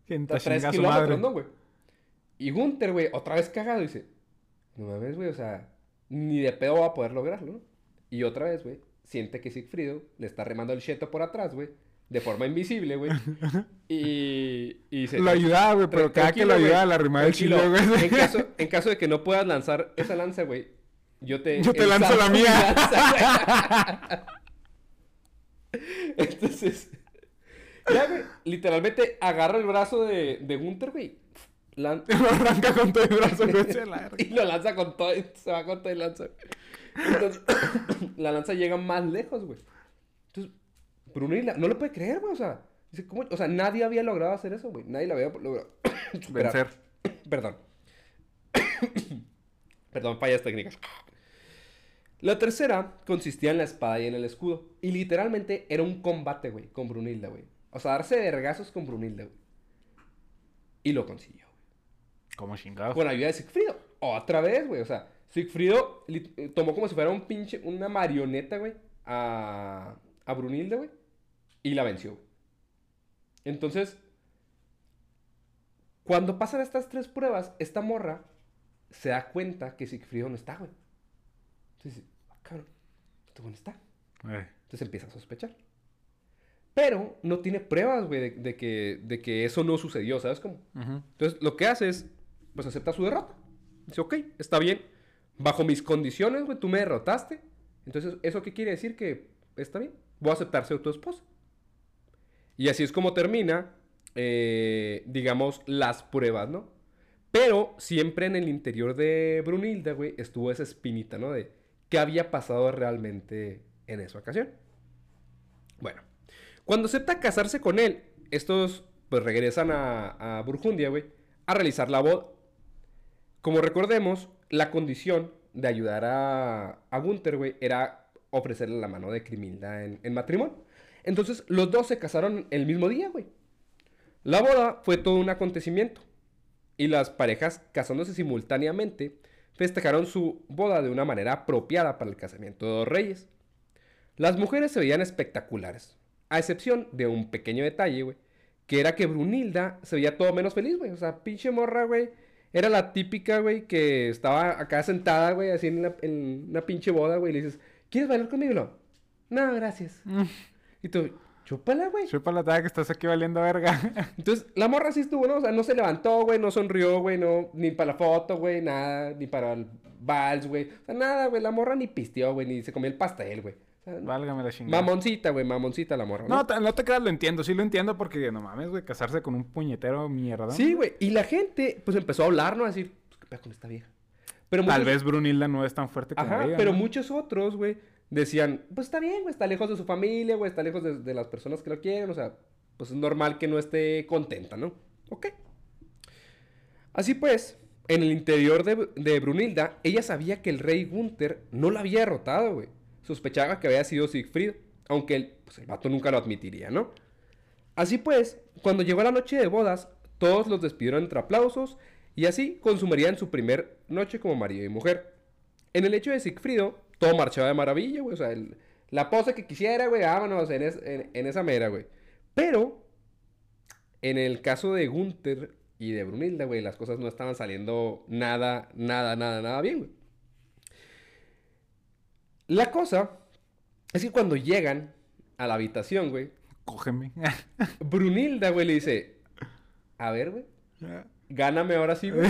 [SPEAKER 1] Sienta
[SPEAKER 2] a 3
[SPEAKER 1] chinga a su
[SPEAKER 2] kilómetros. ¿no, güey? Y Gunther, güey, otra vez cagado, dice, no mames, güey, o sea, ni de pedo va a poder lograrlo, ¿no? Y otra vez, güey, siente que Sigfrido le está remando el cheto por atrás, güey, de forma invisible, güey. y, y dice...
[SPEAKER 1] Lo ayudaba, güey, pero
[SPEAKER 2] "Tra-
[SPEAKER 1] cada que lo ayudaba a la rimada del chile,
[SPEAKER 2] tranquilo.
[SPEAKER 1] güey.
[SPEAKER 2] En caso, en caso de que no puedas lanzar esa lanza, güey, yo te...
[SPEAKER 1] Yo te lanzo la mía.
[SPEAKER 2] lanza. Entonces... Ya, güey, literalmente agarra el brazo de, de Gunther, güey. Lan-
[SPEAKER 1] Lo arranca con todo el brazo, güey. se la
[SPEAKER 2] y lo lanza con todo, y se va con todo y lanza. Entonces, la lanza llega más lejos, güey. Entonces, Brunilda no lo puede creer, güey, o sea, dice, ¿cómo? O sea, nadie había logrado hacer eso, güey. Nadie lo había logrado.
[SPEAKER 1] Vencer.
[SPEAKER 2] Perdón. Perdón, fallas técnicas. La tercera consistía en la espada y en el escudo. Y literalmente era un combate, güey, con Brunilda, güey. O sea, darse vergazos con Brunilda, güey. Y lo consiguió.
[SPEAKER 1] Como chingado.
[SPEAKER 2] Con ayuda de Sigfrido. Otra vez, güey. O sea, Sigfrido li- eh, tomó como si fuera un pinche, una marioneta, güey, a, a Brunilda, güey. Y la venció. Entonces, cuando pasan estas tres pruebas, esta morra se da cuenta que Sigfrido no está, güey. Entonces, dice, "Ah, cabrón, este güey no está.
[SPEAKER 1] Eh,
[SPEAKER 2] Entonces empieza a sospechar. Pero no tiene pruebas, güey, de, de que, de que eso no sucedió, ¿sabes cómo? Entonces, lo que hace es, pues, acepta su derrota. Dice, ok, está bien. Bajo mis condiciones, güey, tú me derrotaste. Entonces, ¿eso qué quiere decir? Que está bien. Voy a aceptar ser tu esposa. Y así es como termina, eh, digamos, las pruebas, ¿no? Pero siempre en el interior de Brunilda, güey, estuvo esa espinita, ¿no? De qué había pasado realmente en esa ocasión. Bueno, cuando acepta casarse con él, estos pues regresan a, a Burgundia, güey, a realizar la boda. Como recordemos, la condición de ayudar a, a Gunther, güey, era ofrecerle la mano de Crimilda en, en matrimonio. Entonces, los dos se casaron el mismo día, güey. La boda fue todo un acontecimiento. Y las parejas, casándose simultáneamente, festejaron su boda de una manera apropiada para el casamiento de dos reyes. Las mujeres se veían espectaculares, a excepción de un pequeño detalle, güey, que era que Brunilda se veía todo menos feliz, güey. O sea, pinche morra, güey. Era la típica, güey, que estaba acá sentada, güey, así en, la- en una pinche boda, güey. Y le dices, ¿quieres bailar conmigo? No, no gracias. Y tú, chúpala, güey.
[SPEAKER 1] Chupa la taga que estás aquí valiendo verga.
[SPEAKER 2] Entonces, la morra sí estuvo, ¿no? O sea, no se levantó, güey, no sonrió, güey, no, ni para la foto, güey, nada, ni para el vals, güey. O sea, nada, güey, la morra ni pisteó, güey, ni se comió el pastel, güey.
[SPEAKER 1] Válgame la chingada.
[SPEAKER 2] mamoncita, güey, mamoncita la morra, ¿no?
[SPEAKER 1] No, te- no te creas, lo entiendo. Sí lo entiendo porque, no mames, güey, casarse con un puñetero mierda.
[SPEAKER 2] Sí, güey, y la gente, pues, empezó a hablar, ¿no? A decir, pues, ¿qué pedo con esta vieja? Pero
[SPEAKER 1] Tal
[SPEAKER 2] muchos-
[SPEAKER 1] vez Brunilda no es tan fuerte como
[SPEAKER 2] Ajá,
[SPEAKER 1] ella,
[SPEAKER 2] pero
[SPEAKER 1] ¿no?
[SPEAKER 2] muchos otros, güey, decían, pues está bien, güey, está lejos de su familia, güey, está lejos de, de las personas que lo quieren, o sea, pues es normal que no esté contenta, ¿no? Ok. Así pues, en el interior de, de Brunilda, ella sabía que el rey Gunther no la había derrotado, güey. Sospechaba que había sido Siegfried, aunque el, pues, el vato nunca lo admitiría, ¿no? Así pues, cuando llegó la noche de bodas, todos los despidieron entre aplausos y así consumirían su primer noche como marido y mujer. En el hecho de Sigfrido, todo marchaba de maravilla, güey. O sea, la pose que quisiera, güey, vámonos en- en esa mera, güey. Pero, en el caso de Gunther y de Brunilda, güey, las cosas no estaban saliendo nada, nada, nada, nada bien, güey. La cosa es que cuando llegan a la habitación, güey,
[SPEAKER 1] Cógeme.
[SPEAKER 2] Brunilda, güey, le dice, a ver, güey, gáname ahora sí, güey.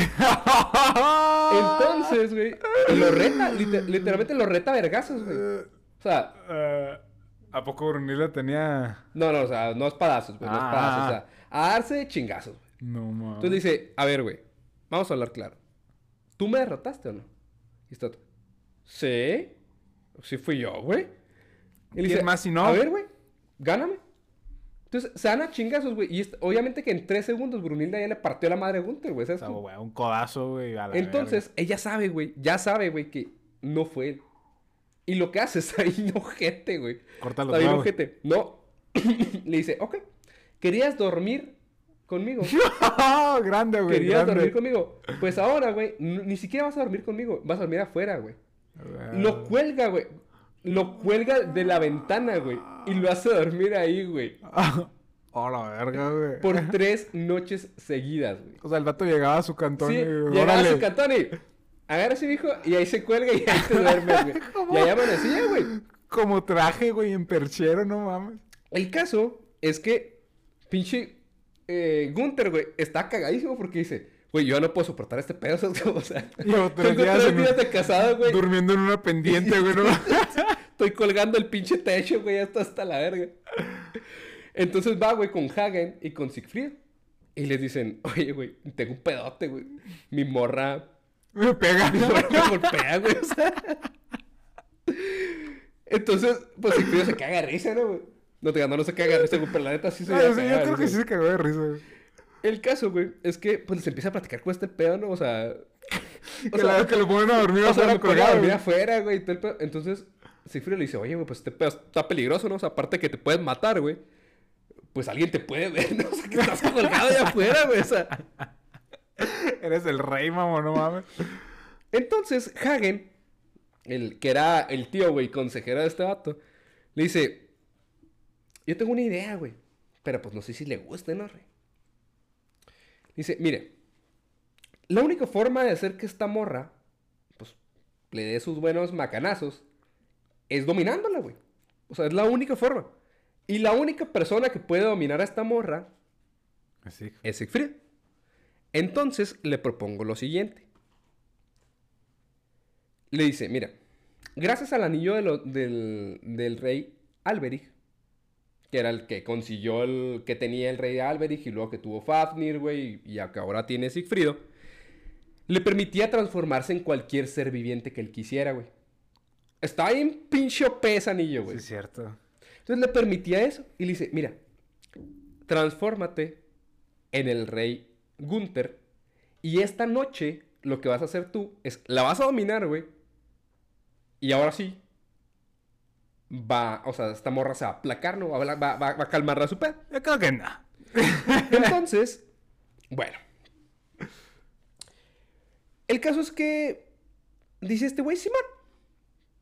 [SPEAKER 2] Entonces, güey, lo reta, liter- literalmente lo reta a vergazos, güey. O sea,
[SPEAKER 1] Eh, ¿A poco Brunilda tenía...?
[SPEAKER 2] no, no, o sea, no espadazos, güey, no
[SPEAKER 1] Ah.
[SPEAKER 2] espadazos, o sea, a darse de chingazos, güey.
[SPEAKER 1] No, mames.
[SPEAKER 2] Entonces dice, a ver, güey, vamos a hablar claro. ¿Tú me derrotaste o no? Y está sí, sí fui yo, güey. Y le
[SPEAKER 1] ¿Quién más si no?
[SPEAKER 2] A ver, güey, gáname. Entonces, se dan a chingazos, güey. Y obviamente que en tres segundos Brunilda ya le partió la madre a Gunther, güey.
[SPEAKER 1] O
[SPEAKER 2] ¿sabes cómo?
[SPEAKER 1] güey, un codazo, güey,
[SPEAKER 2] Entonces, ella sabe, güey, ya sabe, güey, que no fue él. Y lo que hace es ahí ojete, güey.
[SPEAKER 1] los
[SPEAKER 2] Está bien ojete. No. le dice, ok, ¿querías dormir conmigo?
[SPEAKER 1] grande, güey,
[SPEAKER 2] ¿Querías
[SPEAKER 1] grande.
[SPEAKER 2] dormir conmigo? Pues ahora, güey, ni siquiera vas a dormir conmigo. Vas a dormir afuera, güey. Lo cuelga, güey. Lo cuelga de la ventana, güey. Y lo hace dormir ahí, güey.
[SPEAKER 1] Oh, la verga, güey.
[SPEAKER 2] Por tres noches seguidas, güey.
[SPEAKER 1] O sea, el vato llegaba a su cantón
[SPEAKER 2] Sí,
[SPEAKER 1] y...
[SPEAKER 2] llegaba a su cantón y agarra a su hijo y ahí se cuelga y ahí te duermes, güey. Y ahí amanecía, güey.
[SPEAKER 1] Como traje, güey, en perchero, no mames.
[SPEAKER 2] El caso es que pinche eh, Gunther, güey, está cagadísimo porque dice, güey, yo no puedo soportar este pedo, ¿sabes? O sea,
[SPEAKER 1] Llevo tres
[SPEAKER 2] tengo
[SPEAKER 1] días
[SPEAKER 2] tres días de casado, güey.
[SPEAKER 1] Durmiendo en una pendiente, güey, no
[SPEAKER 2] Estoy colgando el pinche techo, güey, ya está hasta la verga. Entonces va, güey, con Hagen y con Siegfried. Y les dicen, oye, güey, tengo un pedote, güey. Mi morra
[SPEAKER 1] Me pega.
[SPEAKER 2] mi morra me golpea, güey. O sea. Entonces, pues Sigfrido se caga de risa, ¿no, güey? No te no, no se caga de risa, güey, pero la neta sí se
[SPEAKER 1] Ah, yo
[SPEAKER 2] de
[SPEAKER 1] creo que sí se cagó de risa, güey.
[SPEAKER 2] El caso, güey, es que pues les empieza a platicar con este pedo, ¿no? O sea. O
[SPEAKER 1] Que,
[SPEAKER 2] sea,
[SPEAKER 1] la- que lo ponen a dormir
[SPEAKER 2] o sea, lo ponen a dormir afuera, güey. y todo el pedo. Entonces, Sigfrido le dice, oye, güey, pues este pedo está peligroso, ¿no? O sea, aparte que te pueden matar, güey. Pues alguien te puede ver, ¿no? O sea, que estás colgado allá afuera, güey. O sea.
[SPEAKER 1] Eres el rey, mamón, no mames.
[SPEAKER 2] Entonces, Hagen, el que era el tío, güey, consejero de este vato, le dice: Yo tengo una idea, güey. Pero pues no sé si le guste, ¿no, rey? Dice: Mire, la única forma de hacer que esta morra, pues, le dé sus buenos macanazos, es dominándola, güey. O sea, es la única forma. Y la única persona que puede dominar a esta morra
[SPEAKER 1] Así.
[SPEAKER 2] es Siegfried. Entonces le propongo lo siguiente. Le dice, mira, gracias al anillo de lo- del, del rey Alberich, que era el que consiguió el que tenía el rey Alberich y luego que tuvo Fafnir, güey, y que ahora tiene Sigfrido, le permitía transformarse en cualquier ser viviente que él quisiera, güey. Estaba bien pinche OP ese anillo,
[SPEAKER 1] Sí,
[SPEAKER 2] güey.
[SPEAKER 1] es cierto.
[SPEAKER 2] Entonces le permitía eso y le dice, mira, transfórmate en el rey Gunther y esta noche lo que vas a hacer tú es, la vas a dominar, güey. Y ahora sí, va, o sea, esta morra se va a aplacar, ¿no? Va, a va, va- va a calmarla su pedo.
[SPEAKER 1] Yo creo que no.
[SPEAKER 2] Entonces, bueno. El caso es que dice este güey, Simón.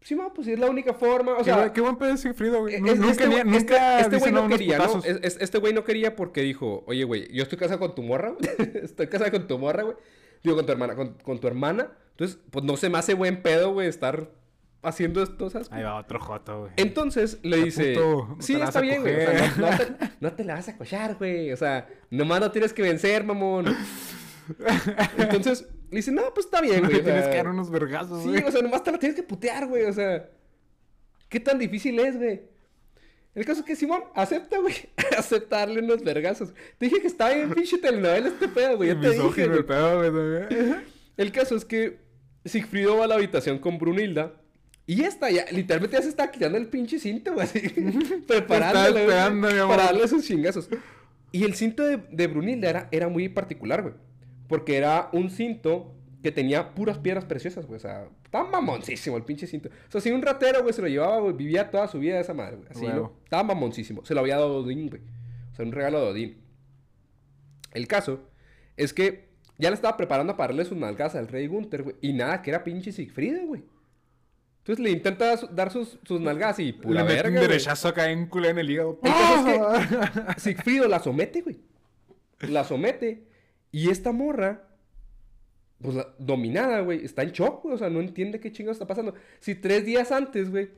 [SPEAKER 2] Simón, pues es la única forma. O sea,
[SPEAKER 1] qué buen pedo es Sigfrido, güey.
[SPEAKER 2] Eh, es-
[SPEAKER 1] Nunca,
[SPEAKER 2] este, güey-
[SPEAKER 1] nunca
[SPEAKER 2] este- este güey no quería, ¿no?
[SPEAKER 1] putazos.
[SPEAKER 2] Es- es- este güey no quería porque dijo, oye, güey, yo estoy casado con tu morra, estoy casado con tu morra, güey. Digo, con tu hermana, con, con tu hermana. Entonces, pues no se me hace buen pedo, güey, estar haciendo esto, ¿sabes?
[SPEAKER 1] Ahí va otro joto, güey.
[SPEAKER 2] Entonces le dice,
[SPEAKER 1] puto,
[SPEAKER 2] sí, está bien, güey. O sea,
[SPEAKER 1] coger".
[SPEAKER 2] no, no te, no te la vas a cochar, güey. O sea, nomás no tienes que vencer, mamón. Entonces le dice, no, pues está bien, güey. o
[SPEAKER 1] Tienes que dar unos vergazos,
[SPEAKER 2] Sí,
[SPEAKER 1] güey.
[SPEAKER 2] o sea, nomás te la tienes que putear, güey. O sea, ¿qué tan difícil es, güey? El caso es que Simón acepta, güey. acepta darle unos vergazos. Te dije que estaba bien pinche telenovela este pedo, güey. Ya te dije,
[SPEAKER 1] el pedo, güey.
[SPEAKER 2] El caso es que Sigfrido va a la habitación con Brunilda. Y esta ya, literalmente ya se está quitando el pinche cinto, güey. Así, preparándole, güey,
[SPEAKER 1] esperando, mi amor.
[SPEAKER 2] para darle sus chingazos. Y el cinto de, de Brunilda era, era muy particular, güey. Porque era un cinto que tenía puras piedras preciosas, güey. O sea, estaba mamoncísimo el pinche cinto. O sea, si un ratero, güey, se lo llevaba, güey, vivía toda su vida de esa madre, güey. Así, ¿no? Estaba mamoncísimo. Se lo había dado Odín, güey. O sea, un regalo de Odín. El caso es que ya le estaba preparando para darle sus nalgas al rey Gunther, güey. Y nada, que era pinche Sigfrido, güey. Entonces le intenta dar sus, sus nalgas y pura
[SPEAKER 1] Le
[SPEAKER 2] verga,
[SPEAKER 1] un derechazo acá en culo en el hígado.
[SPEAKER 2] Caso es que Sigfrido la somete, güey. La somete. Y esta morra, pues la- dominada, güey, está en shock, güey. O sea, no entiende qué chingados está pasando. Si tres días antes, güey,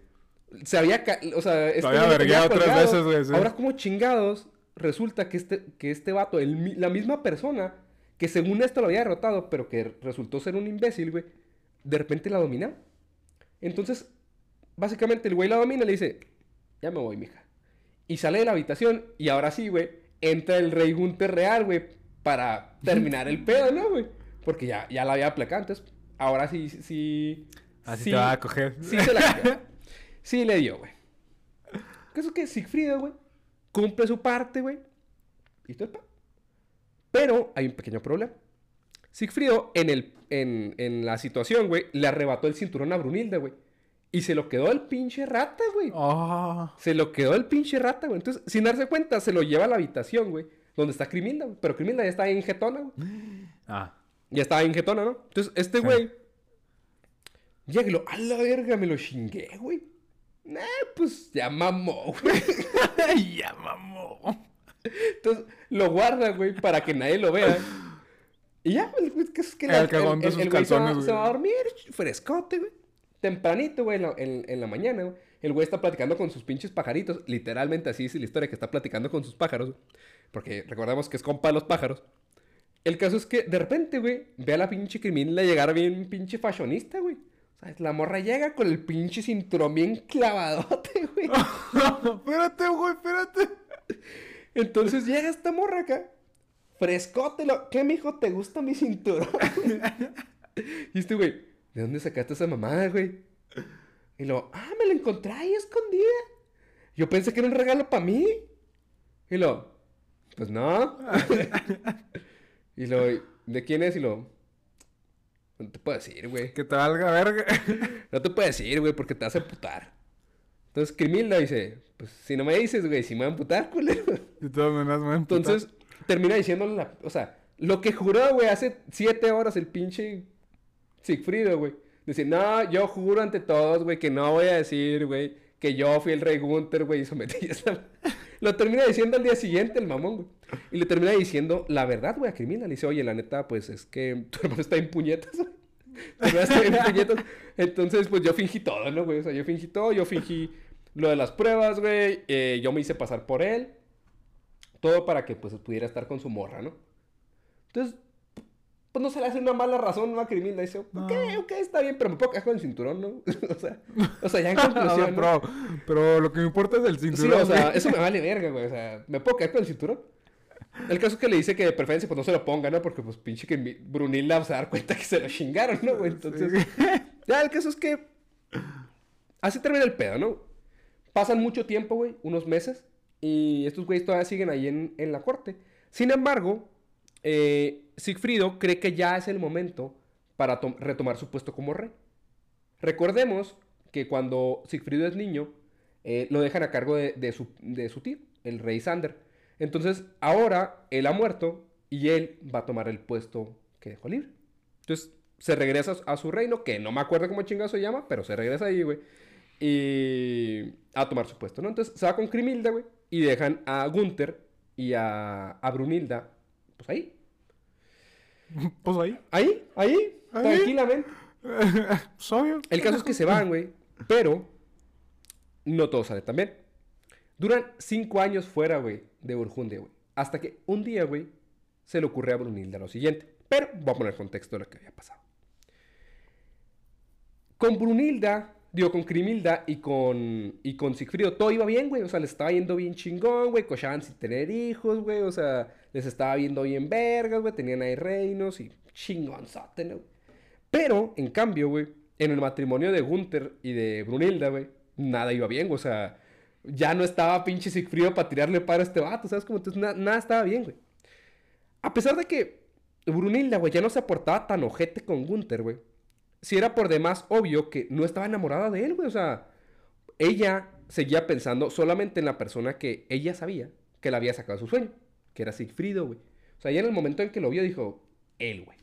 [SPEAKER 2] se había. ca- O sea, este
[SPEAKER 1] había
[SPEAKER 2] lo tenía
[SPEAKER 1] vergueado tres veces, güey, sí.
[SPEAKER 2] Ahora, como chingados, resulta que este, que este vato, el la misma persona que según esto lo había derrotado, pero que resultó ser un imbécil, güey, de repente la domina. Entonces, básicamente el güey la domina y le dice, ya me voy, mija. Y sale de la habitación y ahora sí, güey, entra el rey Gunther real, güey, para terminar el pedo, ¿no, güey? Porque ya, ya la había aplacado, entonces, ahora sí, sí...
[SPEAKER 1] Así
[SPEAKER 2] sí-
[SPEAKER 1] te va a coger.
[SPEAKER 2] Sí se la dio. Sí le dio, güey. ¿Qué es que Sigfrido, güey? Cumple su parte, güey. Y todo. Pero hay un pequeño problema. Sigfrido, en, el, en, en la situación, güey, le arrebató el cinturón a Brunilda, güey. Y se lo quedó el pinche rata, güey.
[SPEAKER 1] Oh.
[SPEAKER 2] Se lo quedó el pinche rata, güey. Entonces, sin darse cuenta, se lo lleva a la habitación, güey. Donde está Crimilda, güey. Pero Crimilda ya está en jetona, güey.
[SPEAKER 1] Ah.
[SPEAKER 2] Ya estaba en jetona, ¿no? Entonces, este güey llega y lo, a la verga, me lo chingué, güey. Nah, pues ya mamó, güey.
[SPEAKER 1] ya mamó.
[SPEAKER 2] Entonces, lo guarda, güey, para que nadie lo vea. Y ya, el güey, que es que
[SPEAKER 1] El cagón de sus
[SPEAKER 2] güey se va- se va, a dormir frescote, güey. Tempranito, güey, en la, en- en la mañana, güey. El güey está platicando con sus pinches pajaritos. Literalmente así es la historia, que está platicando con sus pájaros. güey. Porque recordamos que es compa de los pájaros. El caso es que de repente, güey, ve a la pinche criminal llegar bien pinche fashionista, güey. O sea, la morra llega con el pinche cinturón bien clavadote, güey.
[SPEAKER 1] espérate, güey, espérate.
[SPEAKER 2] Entonces llega esta morra acá, frescote, lo, ¿qué, mijo, te gusta mi cinturón? y este, güey, ¿de dónde sacaste esa mamada, güey? Y lo, ah, me la encontré ahí escondida. Yo pensé que era un regalo para mí. Y lo, pues no. y lo, ¿de quién es? Y lo, no te puedo decir, güey.
[SPEAKER 1] Que te valga verga.
[SPEAKER 2] no te puedo decir, güey, porque te vas a emputar. Entonces Crimilda dice, pues si no me dices, güey, si me voy a emputar, culero.
[SPEAKER 1] De todas maneras me voy a.
[SPEAKER 2] Entonces termina diciéndole o sea, lo que juró, güey, hace siete horas el pinche Sigfrido, güey. Dice, no, yo juro ante todos, güey, que no voy a decir, güey, que yo fui el rey Gunther, güey, y sometí esa... Lo termina diciendo al día siguiente el mamón, güey. Y le termina diciendo la verdad, güey, a Crimina. Le dice, oye, la neta, pues es que tu hermano está en puñetas, güey. Está en puñetas. Entonces, pues yo fingí todo, ¿no, güey? O sea, yo fingí todo, yo fingí lo de las pruebas, güey. Eh, yo me hice pasar por él. Todo para que, pues, pudiera estar con su morra, ¿no? Entonces, pues no se le hace una mala razón ¿no? a Crimilda. Dice, ok, ok, está bien, pero me puedo quedar con el cinturón, ¿no? o, sea, o sea, ya en conclusión.
[SPEAKER 1] pero, pero, lo que me importa es el cinturón.
[SPEAKER 2] Sí, o sea, eso me vale verga, güey. O sea, me puedo quedar con el cinturón. El caso es que le dice que de preferencia pues no se lo ponga, ¿no? Porque pues pinche que Brunilda se va a dar cuenta que se lo chingaron, ¿no, güey? Entonces, ya el caso es que así termina el pedo, ¿no? Pasan mucho tiempo, güey, unos meses, y estos güeyes todavía siguen ahí en, en la corte. Sin embargo, eh, Sigfrido cree que ya es el momento para retomar su puesto como rey. Recordemos que cuando Sigfrido es niño, eh, lo dejan a cargo de, su, de, su, tío, el rey Sander. Entonces, ahora él ha muerto y él va a tomar el puesto que dejó libre. Entonces, se regresa a su reino, que no me acuerdo cómo chingado se llama, pero se regresa ahí, güey. Y a tomar su puesto, ¿no? Entonces, se va con Crimilda, güey, y dejan a Gunther y a, a Brunilda, pues ahí,
[SPEAKER 1] pues ahí.
[SPEAKER 2] Ahí, ahí, tranquilamente.
[SPEAKER 1] pues obvio.
[SPEAKER 2] El caso es que se van, güey. Pero no todo sale también. Duran cinco años fuera, güey, de Burjundia, güey. Hasta que un día, güey, se le ocurre a Brunilda lo siguiente. Pero voy a poner contexto de lo que había pasado. Con Brunilda Digo, con Crimilda y con, y con Sigfrido todo iba bien, güey. O sea, les estaba yendo bien chingón, güey. Cochaban sin tener hijos, güey. O sea, les estaba viendo bien vergas, güey. Tenían ahí reinos y chingonzote, ¿no? Pero, en cambio, güey, en el matrimonio de Gunther y de Brunilda, güey, nada iba bien, O sea, ya no estaba pinche Sigfrido para tirarle para a este vato, ¿sabes? Como entonces nada estaba bien, güey. A pesar de que Brunilda, güey, ya no se aportaba tan ojete con Gunther, güey si era por demás obvio que no estaba enamorada de él, güey. O sea, ella seguía pensando solamente en la persona que ella sabía que la había sacado su sueño, que era Sigfrido, güey. O sea, ella en el momento en que lo vio dijo, él, güey.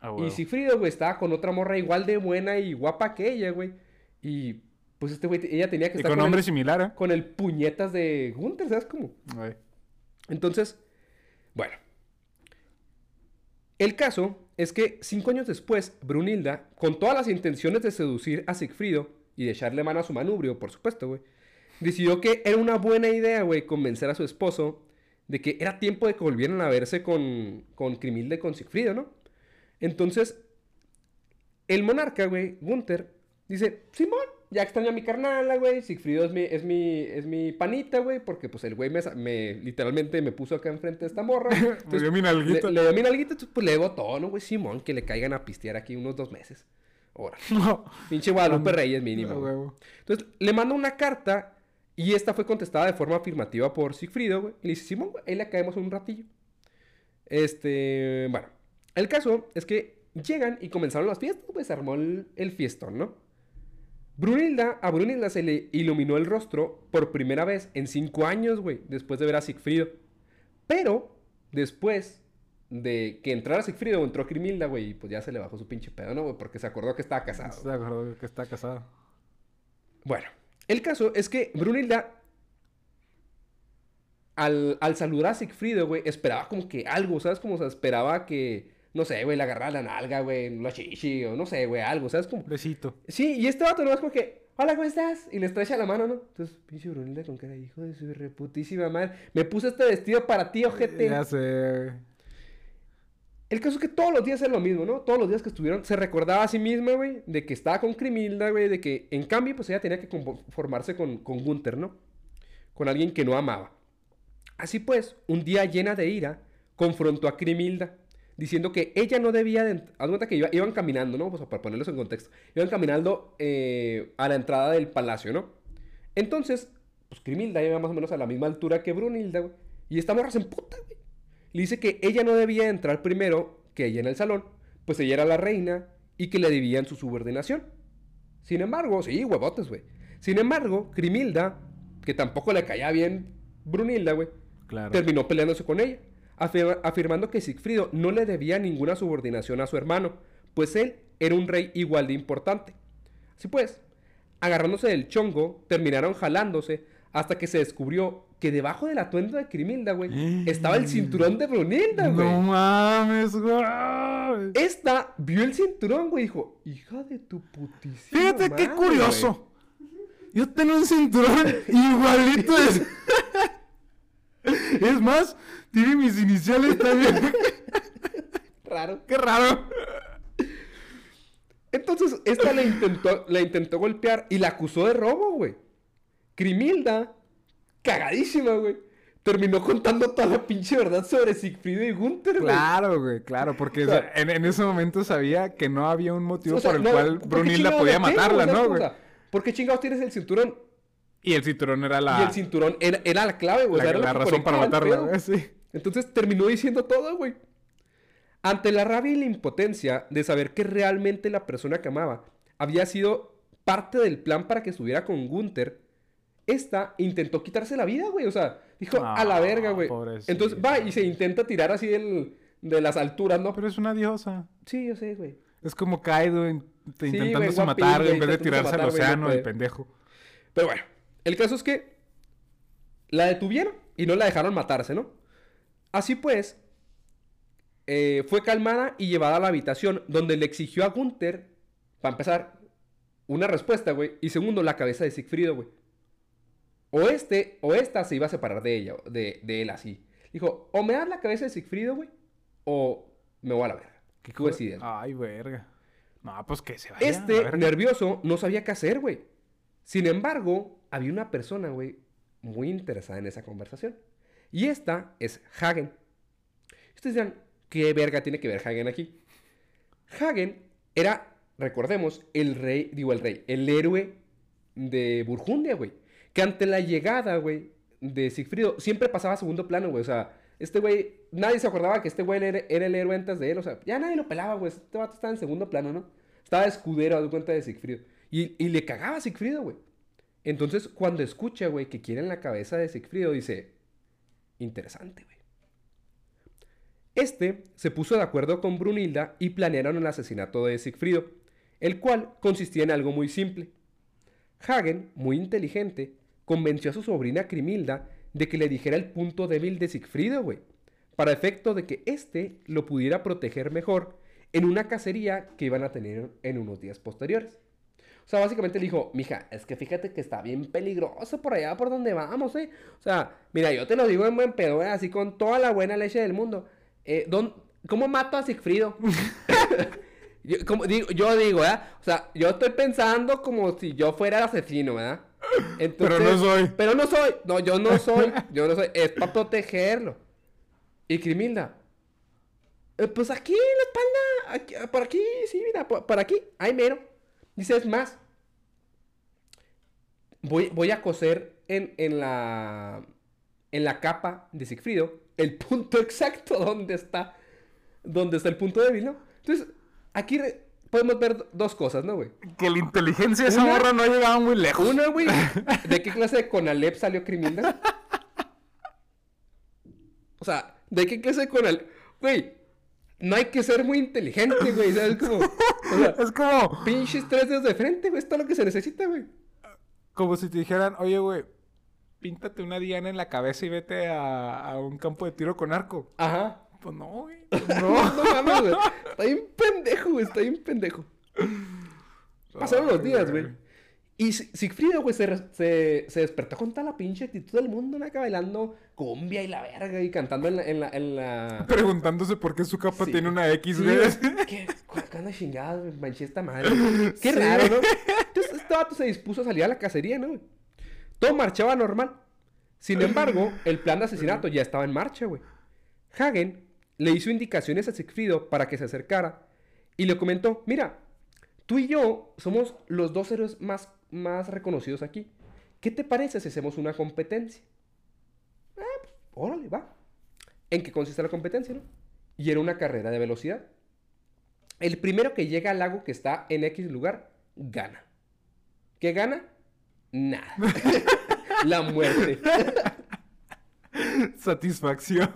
[SPEAKER 2] Ah, y Sigfrido, güey, estaba con otra morra igual de buena y guapa que ella, güey. Y pues este güey, ella tenía que
[SPEAKER 1] estar con, nombre similar, ¿eh?
[SPEAKER 2] Con el puñetas de Gunther, ¿sabes cómo? Entonces, bueno. El caso es que cinco años después, Brunilda, con todas las intenciones de seducir a Sigfrido y de echarle mano a su manubrio, por supuesto, güey, decidió que era una buena idea, güey, convencer a su esposo de que era tiempo de que volvieran a verse con, con Crimilda y con Sigfrido, ¿no? Entonces, el monarca, güey, Gunther, dice, Simón, ya extraño a mi carnala, güey. Sigfrido es mi, es mi, es mi panita, güey. Porque pues el güey me, literalmente me puso acá enfrente de esta morra.
[SPEAKER 1] le dio mi nalguita.
[SPEAKER 2] Le, dio mi nalguita, entonces pues le debo todo, ¿no, güey? Simón, que le caigan a pistear aquí unos dos meses. Ahora. No. Pinche Guadalupe Reyes mínimo. entonces le mando una carta y esta fue contestada de forma afirmativa por Sigfrido, güey. Y le dice, Simón, güey, ahí le caemos un ratillo. Este, bueno. El caso es que llegan y comenzaron las fiestas, pues se armó el fiestón, ¿no? Brunilda, a Brunilda se le iluminó el rostro por primera vez en cinco años, güey, después de ver a Sigfrido. Pero, después de que entrara Sigfrido, entró Crimilda, güey, y pues ya se le bajó su pinche pedo, ¿no, güey? Porque se acordó que estaba casado.
[SPEAKER 1] Se acordó que está casado.
[SPEAKER 2] Bueno, el caso es que Brunilda, al, al saludar a Sigfrido, güey, esperaba como que algo, ¿sabes? Como se esperaba que no sé, güey, le agarraba la nalga, güey, la chichi, o no sé, güey, algo, ¿sabes? Como...
[SPEAKER 1] Besito.
[SPEAKER 2] Sí, y este vato no es como que, hola, ¿cómo estás? Y le estrecha la mano, ¿no? Entonces, pinche Brunilda con cara, hijo de su reputísima madre, me puse este vestido para ti, ojete.
[SPEAKER 1] Ya sé,
[SPEAKER 2] El caso es que todos los días es lo mismo, ¿no? Todos los días que estuvieron, se recordaba a sí misma, güey, de que estaba con Crimilda, güey, de que en cambio, pues ella tenía que conformarse con, con Gunther, ¿no? Con alguien que no amaba. Así pues, un día llena de ira, confrontó a Crimilda, diciendo que ella no debía de... Haz cuenta que iba- iban caminando, ¿no? Pues para ponerlos en contexto. Iban caminando eh, a la entrada del palacio, ¿no? Entonces, pues Crimilda iba más o menos a la misma altura que Brunilda, güey. Y esta morra se emputa, güey. Le dice que ella no debía entrar primero que ella en el salón, pues ella era la reina y que le debían su subordinación. Sin embargo, sí, huevotes, güey. Sin embargo, Crimilda, que tampoco le caía bien Brunilda, güey,
[SPEAKER 1] Claro.
[SPEAKER 2] terminó peleándose con ella, afirma- afirmando que Sigfrido no le debía ninguna subordinación a su hermano, pues él era un rey igual de importante. Así pues, agarrándose del chongo, terminaron jalándose hasta que se descubrió que debajo del atuendo de Crimilda, güey, estaba el cinturón de Brunilda, güey.
[SPEAKER 1] No mames, güey.
[SPEAKER 2] Esta vio el cinturón, güey, y dijo, hija de tu putísima
[SPEAKER 1] Fíjate qué
[SPEAKER 2] madre,
[SPEAKER 1] curioso. Yo tengo un cinturón igualito. Es más, tiene mis iniciales también.
[SPEAKER 2] güey". Raro.
[SPEAKER 1] qué raro.
[SPEAKER 2] Entonces, esta le intentó, la intentó golpear y la acusó de robo, güey. Crimilda, cagadísima, güey. Terminó contando toda la pinche verdad sobre Sigfrido y Gunther, güey.
[SPEAKER 1] Claro, güey, claro, porque
[SPEAKER 2] O sea,
[SPEAKER 1] o en, en ese momento sabía que no había un motivo
[SPEAKER 2] O sea,
[SPEAKER 1] por el
[SPEAKER 2] no,
[SPEAKER 1] cual
[SPEAKER 2] ¿por qué
[SPEAKER 1] Brunilda podía
[SPEAKER 2] la tengo,
[SPEAKER 1] matarla. ¿no,
[SPEAKER 2] O
[SPEAKER 1] güey?
[SPEAKER 2] sea, ¿Por qué chingados tienes el cinturón?
[SPEAKER 1] Y el cinturón era la,
[SPEAKER 2] Y el cinturón era, era la clave, güey. o
[SPEAKER 1] la,
[SPEAKER 2] sea, era lo
[SPEAKER 1] la razón para matarla, güey, sí.
[SPEAKER 2] Entonces terminó diciendo todo, güey. Ante la rabia y la impotencia de saber que realmente la persona que amaba había sido parte del plan para que estuviera con Gunther, esta intentó quitarse la vida, güey. O sea, dijo, a la
[SPEAKER 1] Ah,
[SPEAKER 2] verga, güey.
[SPEAKER 1] pobrecita.
[SPEAKER 2] Entonces va y se intenta tirar así del- de las alturas, ¿no?
[SPEAKER 1] Pero es una diosa.
[SPEAKER 2] Sí, yo sé, güey.
[SPEAKER 1] Es como Kaido in-
[SPEAKER 2] Sí,
[SPEAKER 1] intentándose matar en vez de tirarse al
[SPEAKER 2] matar,
[SPEAKER 1] océano, el pendejo.
[SPEAKER 2] Pero bueno, el caso es que la detuvieron y no la dejaron matarse, ¿no? Así pues, eh, fue calmada y llevada a la habitación donde le exigió a Gunther, para empezar, una respuesta, güey, y segundo, la cabeza de Sigfrido, güey. O este, o esta se iba a separar de ella, de, de él así. Dijo, o me das la cabeza de Sigfrido, güey, o me voy a la verga. ¿Qué tú decides?
[SPEAKER 1] Ay, verga. No, pues que se vaya.
[SPEAKER 2] Este, nervioso, no sabía qué hacer, güey. Sin embargo, había una persona, güey, muy interesada en esa conversación. Y esta es Hagen. Ustedes dirán, ¿qué verga tiene que ver Hagen aquí? Hagen era, recordemos, el rey, digo el rey, el héroe de Burgundia, güey. Que ante la llegada, güey, de Sigfrido, siempre pasaba a segundo plano, güey. O sea, este güey, nadie se acordaba que este güey era, el héroe antes de él. O sea, ya nadie lo pelaba, güey. Este vato estaba en segundo plano, ¿no? Estaba de escudero, a cuenta de Sigfrido. Y, y le cagaba a Sigfrido, güey. Entonces, cuando escucha, güey, que quieren la cabeza de Sigfrido, dice, interesante, güey. Este se puso de acuerdo con Brunilda y planearon el asesinato de Sigfrido, el cual consistía en algo muy simple. Hagen, muy inteligente, convenció a su sobrina Crimilda de que le dijera el punto débil de Sigfrido, güey, para efecto de que éste lo pudiera proteger mejor en una cacería que iban a tener en unos días posteriores. O sea, básicamente le dijo, mija, es que fíjate que está bien peligroso por allá por donde vamos, ¿eh? O sea, mira, yo te lo digo en buen pedo, ¿eh? así con toda la buena leche del mundo. Eh, ¿dón- ¿Cómo mato a Sigfrido? yo, como digo, yo digo, ¿verdad? O sea, yo estoy pensando como si yo fuera el asesino, ¿verdad?
[SPEAKER 1] Pero no soy.
[SPEAKER 2] Pero no soy. No, yo no soy. Yo no soy. Es para protegerlo. Y Crimilda. "Eh, pues aquí en la espalda. Aquí, por aquí, sí, mira, por, por aquí. Ahí mero. Dice, es más. Voy, voy a coser en, en la. En la capa de Sigfrido. El punto exacto donde está. Donde está el punto débil, ¿no? Entonces, aquí podemos ver dos cosas, ¿no, güey?
[SPEAKER 1] Que la inteligencia de esa
[SPEAKER 2] Una-
[SPEAKER 1] morra no llegaba muy lejos.
[SPEAKER 2] Una, güey. ¿De qué clase de Conalep salió Crimilda? O sea, ¿de qué clase de Conalep? Güey, no hay que ser muy inteligente, güey. ¿Sabes? Como, o sea,
[SPEAKER 1] Es como,
[SPEAKER 2] pinches tres dedos de frente, güey. Es todo lo que se necesita, güey.
[SPEAKER 1] como si te dijeran, oye, güey, píntate una diana en la cabeza y vete a, a un campo de tiro con arco.
[SPEAKER 2] Ajá.
[SPEAKER 1] Pues no, güey.
[SPEAKER 2] No, no mames, güey. Está bien pendejo, güey. Está bien pendejo. Pasaron los días, güey. Y Si- Sigfrido, güey, se, se, se despertó con toda la pinche actitud del mundo. Acá bailando cumbia y la verga y cantando en la... En la, en la...
[SPEAKER 1] Preguntándose por qué su capa
[SPEAKER 2] Sí.
[SPEAKER 1] tiene una X,
[SPEAKER 2] Sí,
[SPEAKER 1] güey.
[SPEAKER 2] güey. ¿Qué? ¿Cu- ¿Qué anda chingada, güey? Manché esta madre. Qué
[SPEAKER 1] Sí.
[SPEAKER 2] raro, ¿no? Entonces, este vato se dispuso a salir a la cacería, ¿no? Todo marchaba normal. Sin embargo, el plan de asesinato ya estaba en marcha, güey. Hagen le hizo indicaciones a Sigfrido para que se acercara y le comentó, mira, tú y yo somos los dos héroes más, más reconocidos aquí. ¿Qué te parece si hacemos una competencia? Ah, pues, órale, va. ¿En qué consiste la competencia, no? Y era una carrera de velocidad. El primero que llega al lago que está en X lugar, gana. ¿Qué gana? Nada. la muerte.
[SPEAKER 1] Satisfacción.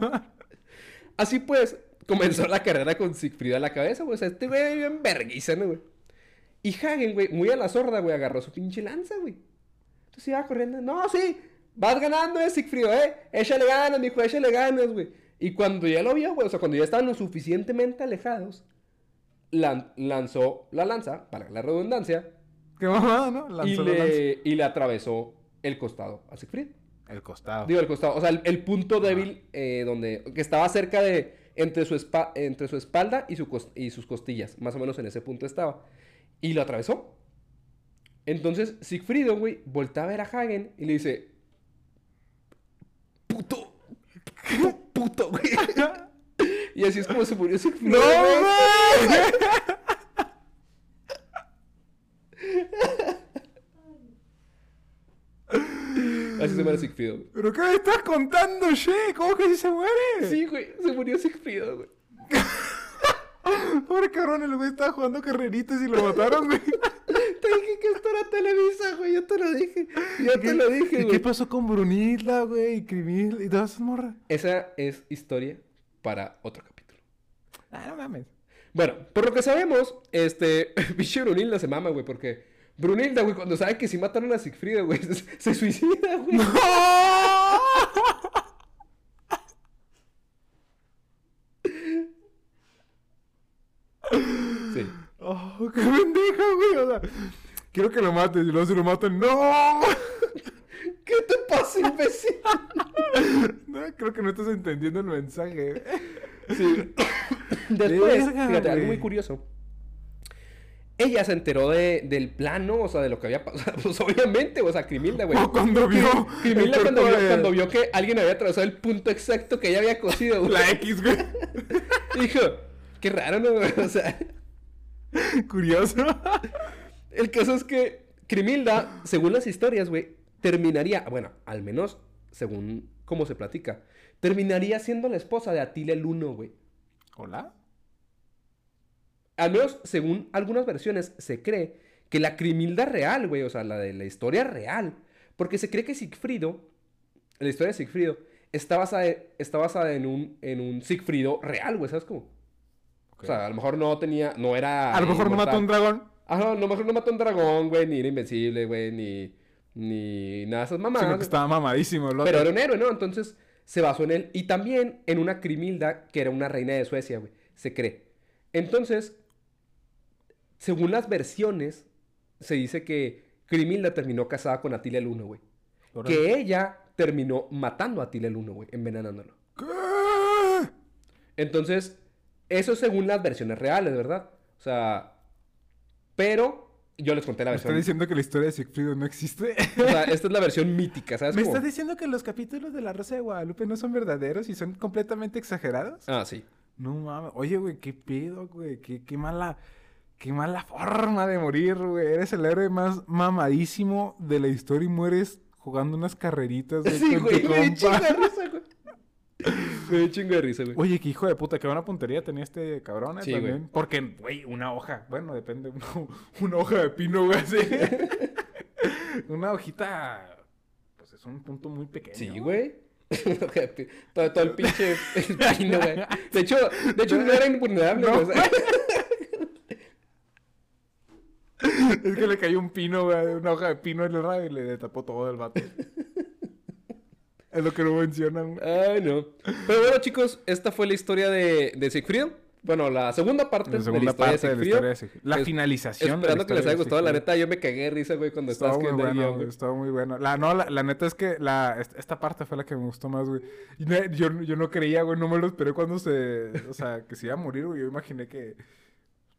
[SPEAKER 2] Así pues, comenzó la carrera con Siegfried a la cabeza, güey. O sea, este güey bien vergüenza, ¿no, güey? Y Hagen, güey, muy a la sorda, güey, agarró su pinche lanza, güey. Entonces iba corriendo. No, sí, vas ganando, eh, Siegfried, eh. Échale ganas, mijo, échale ganas, güey. Y cuando ya lo vio, güey, o sea, cuando ya estaban lo suficientemente alejados, lan- lanzó la lanza, para la redundancia,
[SPEAKER 1] Qué mamada, ¿no?
[SPEAKER 2] y
[SPEAKER 1] Lanzó la lanza.
[SPEAKER 2] le, y le atravesó el costado a Siegfried.
[SPEAKER 1] El costado.
[SPEAKER 2] Digo, el costado. O sea, el, el punto débil eh, donde... Que estaba cerca de... Entre su, espa- entre su espalda y, su y sus costillas. Más o menos en ese punto estaba. Y lo atravesó. Entonces, Sigfrido, güey, voltea a ver a Hagen y le dice... Puto. Puto, güey. y así es como se murió Sigfrido.
[SPEAKER 1] ¡No!
[SPEAKER 2] Así se muere Sigfrido, güey.
[SPEAKER 1] ¿Pero qué me estás contando, che? ¿Cómo que así se muere?
[SPEAKER 2] Sí, güey. Se murió Sigfrido, güey.
[SPEAKER 1] Pobre cabrón, el güey estaba jugando carreritas y lo mataron, güey.
[SPEAKER 2] Te dije que esto era Televisa, güey. Yo te lo dije. Yo te lo dije,
[SPEAKER 1] ¿Y
[SPEAKER 2] güey.
[SPEAKER 1] qué pasó con Brunilda, güey? Y Crimil y todas esas morras.
[SPEAKER 2] Esa es historia para otro capítulo.
[SPEAKER 1] Ah, no mames.
[SPEAKER 2] Bueno, por lo que sabemos, este, pinche Brunilda se mama, güey, porque Brunilda, güey, cuando sabe que si mataron a Sigfrido, güey, se, se suicida, güey. Sí.
[SPEAKER 1] Oh, qué pendeja, güey. O sea, quiero que lo mates y luego si lo matan, ¡no!
[SPEAKER 2] ¿Qué te pasa, imbécil?
[SPEAKER 1] No, creo que no estás entendiendo el mensaje.
[SPEAKER 2] Sí. Después,
[SPEAKER 1] Verga,
[SPEAKER 2] fíjate, algo muy curioso. Ella se enteró de, del plano, o sea, de lo que había pasado. Pues obviamente, o sea, Crimilda, güey.
[SPEAKER 1] O cuando vio
[SPEAKER 2] Crimilda cuando vio,
[SPEAKER 1] de-
[SPEAKER 2] cuando vio que alguien había atravesado el punto exacto que ella había cosido, güey.
[SPEAKER 1] La X, güey.
[SPEAKER 2] Dijo, qué raro, ¿no? güey? O sea,
[SPEAKER 1] Curioso.
[SPEAKER 2] el caso es que Crimilda, según las historias, güey, terminaría, bueno, al menos según cómo se platica, terminaría siendo la esposa de Atila el Uno, güey.
[SPEAKER 1] ¿Hola?
[SPEAKER 2] Al menos según algunas versiones se cree que la Crimilda real, güey, o sea, la de la historia real, porque se cree que Sigfrido, la historia de Sigfrido, está basada, está basada en un, en un Sigfrido real, güey, ¿sabes cómo? O sea, a lo mejor no tenía, no era...
[SPEAKER 1] A lo mejor no mató un dragón,
[SPEAKER 2] Ajá, a lo mejor no mató un dragón, güey, ni era invencible, güey, ni, ni nada de esas mamadas.
[SPEAKER 1] sino que estaba mamadísimo. el otro.
[SPEAKER 2] Pero era un héroe, ¿no? Entonces se basó en él. Y también en una Crimilda, que era una reina de Suecia, güey. Se cree. Entonces, según las versiones, se dice que Crimilda terminó casada con Atila el Uno, güey. Que ella terminó matando a Atila el Uno, güey, envenenándolo.
[SPEAKER 1] ¿Qué?
[SPEAKER 2] Entonces, eso según las versiones reales, ¿verdad? O sea, pero yo les conté la
[SPEAKER 1] ¿Me estás
[SPEAKER 2] versión.
[SPEAKER 1] diciendo que la historia de Siegfried no existe?
[SPEAKER 2] O sea, esta es la versión mítica, ¿sabes?
[SPEAKER 1] ¿Me
[SPEAKER 2] cómo?
[SPEAKER 1] estás diciendo que los capítulos de La Rosa de Guadalupe no son verdaderos y son completamente exagerados?
[SPEAKER 2] Ah, sí.
[SPEAKER 1] No mames. Oye, güey, qué pedo, güey. Qué, qué mala. Qué mala forma de morir, güey. Eres el héroe más mamadísimo de la historia y mueres jugando unas carreritas, güey.
[SPEAKER 2] Sí,
[SPEAKER 1] con
[SPEAKER 2] güey,
[SPEAKER 1] tu compa.
[SPEAKER 2] güey. Me dio chingo de risa, güey.
[SPEAKER 1] Oye, qué hijo de puta, qué buena puntería tenía este cabrón, ¿eh?
[SPEAKER 2] Sí,
[SPEAKER 1] También.
[SPEAKER 2] güey.
[SPEAKER 1] Porque, güey, una hoja. Bueno, depende. Una, una hoja de pino, güey, así. una hojita. Pues es un punto muy pequeño.
[SPEAKER 2] Sí, güey. todo, todo el pinche pino, güey. De hecho, de hecho no era invulnerable,
[SPEAKER 1] No,
[SPEAKER 2] güey.
[SPEAKER 1] Es que le cayó un pino, güey, una hoja de pino en el radio y le tapó todo el vato. Es lo que no mencionan. güey.
[SPEAKER 2] Ay, no. Pero bueno, chicos, esta fue la historia de, de Siegfried. Bueno, la segunda parte
[SPEAKER 1] La
[SPEAKER 2] de
[SPEAKER 1] segunda
[SPEAKER 2] la historia
[SPEAKER 1] parte
[SPEAKER 2] de
[SPEAKER 1] de la historia de Siegfried. La
[SPEAKER 2] Es-
[SPEAKER 1] finalización. de la
[SPEAKER 2] Esperando que les haya
[SPEAKER 1] de
[SPEAKER 2] gustado. La neta, yo me cagué de risa, güey, cuando
[SPEAKER 1] Estaba
[SPEAKER 2] escribiendo
[SPEAKER 1] bueno,
[SPEAKER 2] guion,
[SPEAKER 1] güey.
[SPEAKER 2] güey.
[SPEAKER 1] Estaba muy bueno. La, no, la, la neta es que la, est- esta parte fue la que me gustó más, güey. Y ne- yo, yo no creía, güey. No me lo esperé cuando se... O sea, que se iba a morir, güey. Yo imaginé que...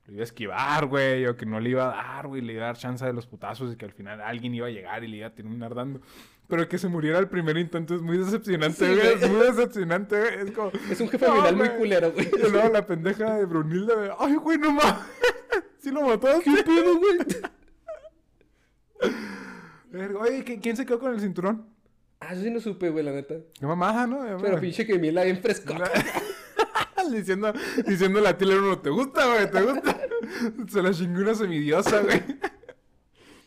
[SPEAKER 1] lo iba a esquivar, güey, o que no le iba a dar, güey, le iba a dar chance de los putazos y que al final alguien iba a llegar y le iba a terminar dando. Pero que se muriera al primer intento es muy decepcionante,
[SPEAKER 2] Sí,
[SPEAKER 1] güey. Es muy decepcionante, güey. Es como.
[SPEAKER 2] Es un jefe
[SPEAKER 1] No,
[SPEAKER 2] final muy culero, güey.
[SPEAKER 1] Y luego la pendeja de Brunilda, de, ay, güey, no mames. ¿Sí lo mataste?
[SPEAKER 2] ¿Qué pedo, güey?
[SPEAKER 1] Oye, ¿qui- ¿quién se quedó con el cinturón?
[SPEAKER 2] Ah, eso sí no supe, güey, la neta.
[SPEAKER 1] Qué mamada, ¿no?
[SPEAKER 2] Pero pinche que Mila bien frescota.
[SPEAKER 1] diciendo, diciéndole a ti, no te gusta, güey, te gusta. Se la chingó una semidiosa, güey.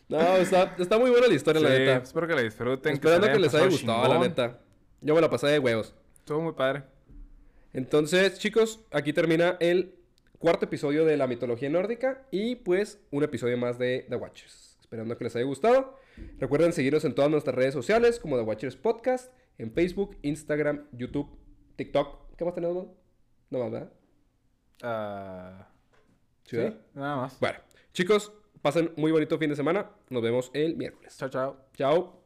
[SPEAKER 2] No, está, está muy buena la historia, la
[SPEAKER 1] Sí,
[SPEAKER 2] neta.
[SPEAKER 1] Espero que la disfruten.
[SPEAKER 2] Esperando que
[SPEAKER 1] la
[SPEAKER 2] les haya gustado, la neta. Yo me la pasé de huevos.
[SPEAKER 1] Estuvo muy padre.
[SPEAKER 2] Entonces, chicos, aquí termina el cuarto episodio de la mitología nórdica y pues un episodio más de The Watchers. Esperando que les haya gustado. Recuerden seguirnos en todas nuestras redes sociales como The Watchers Podcast, en Facebook, Instagram, YouTube, TikTok. ¿Qué más tenemos? man? No más, ¿verdad?
[SPEAKER 1] Ah,
[SPEAKER 2] ¿Sí,
[SPEAKER 1] nada más.
[SPEAKER 2] Bueno, chicos, pasen muy bonito fin de semana. Nos vemos el miércoles.
[SPEAKER 1] Chao, chao.
[SPEAKER 2] Chao.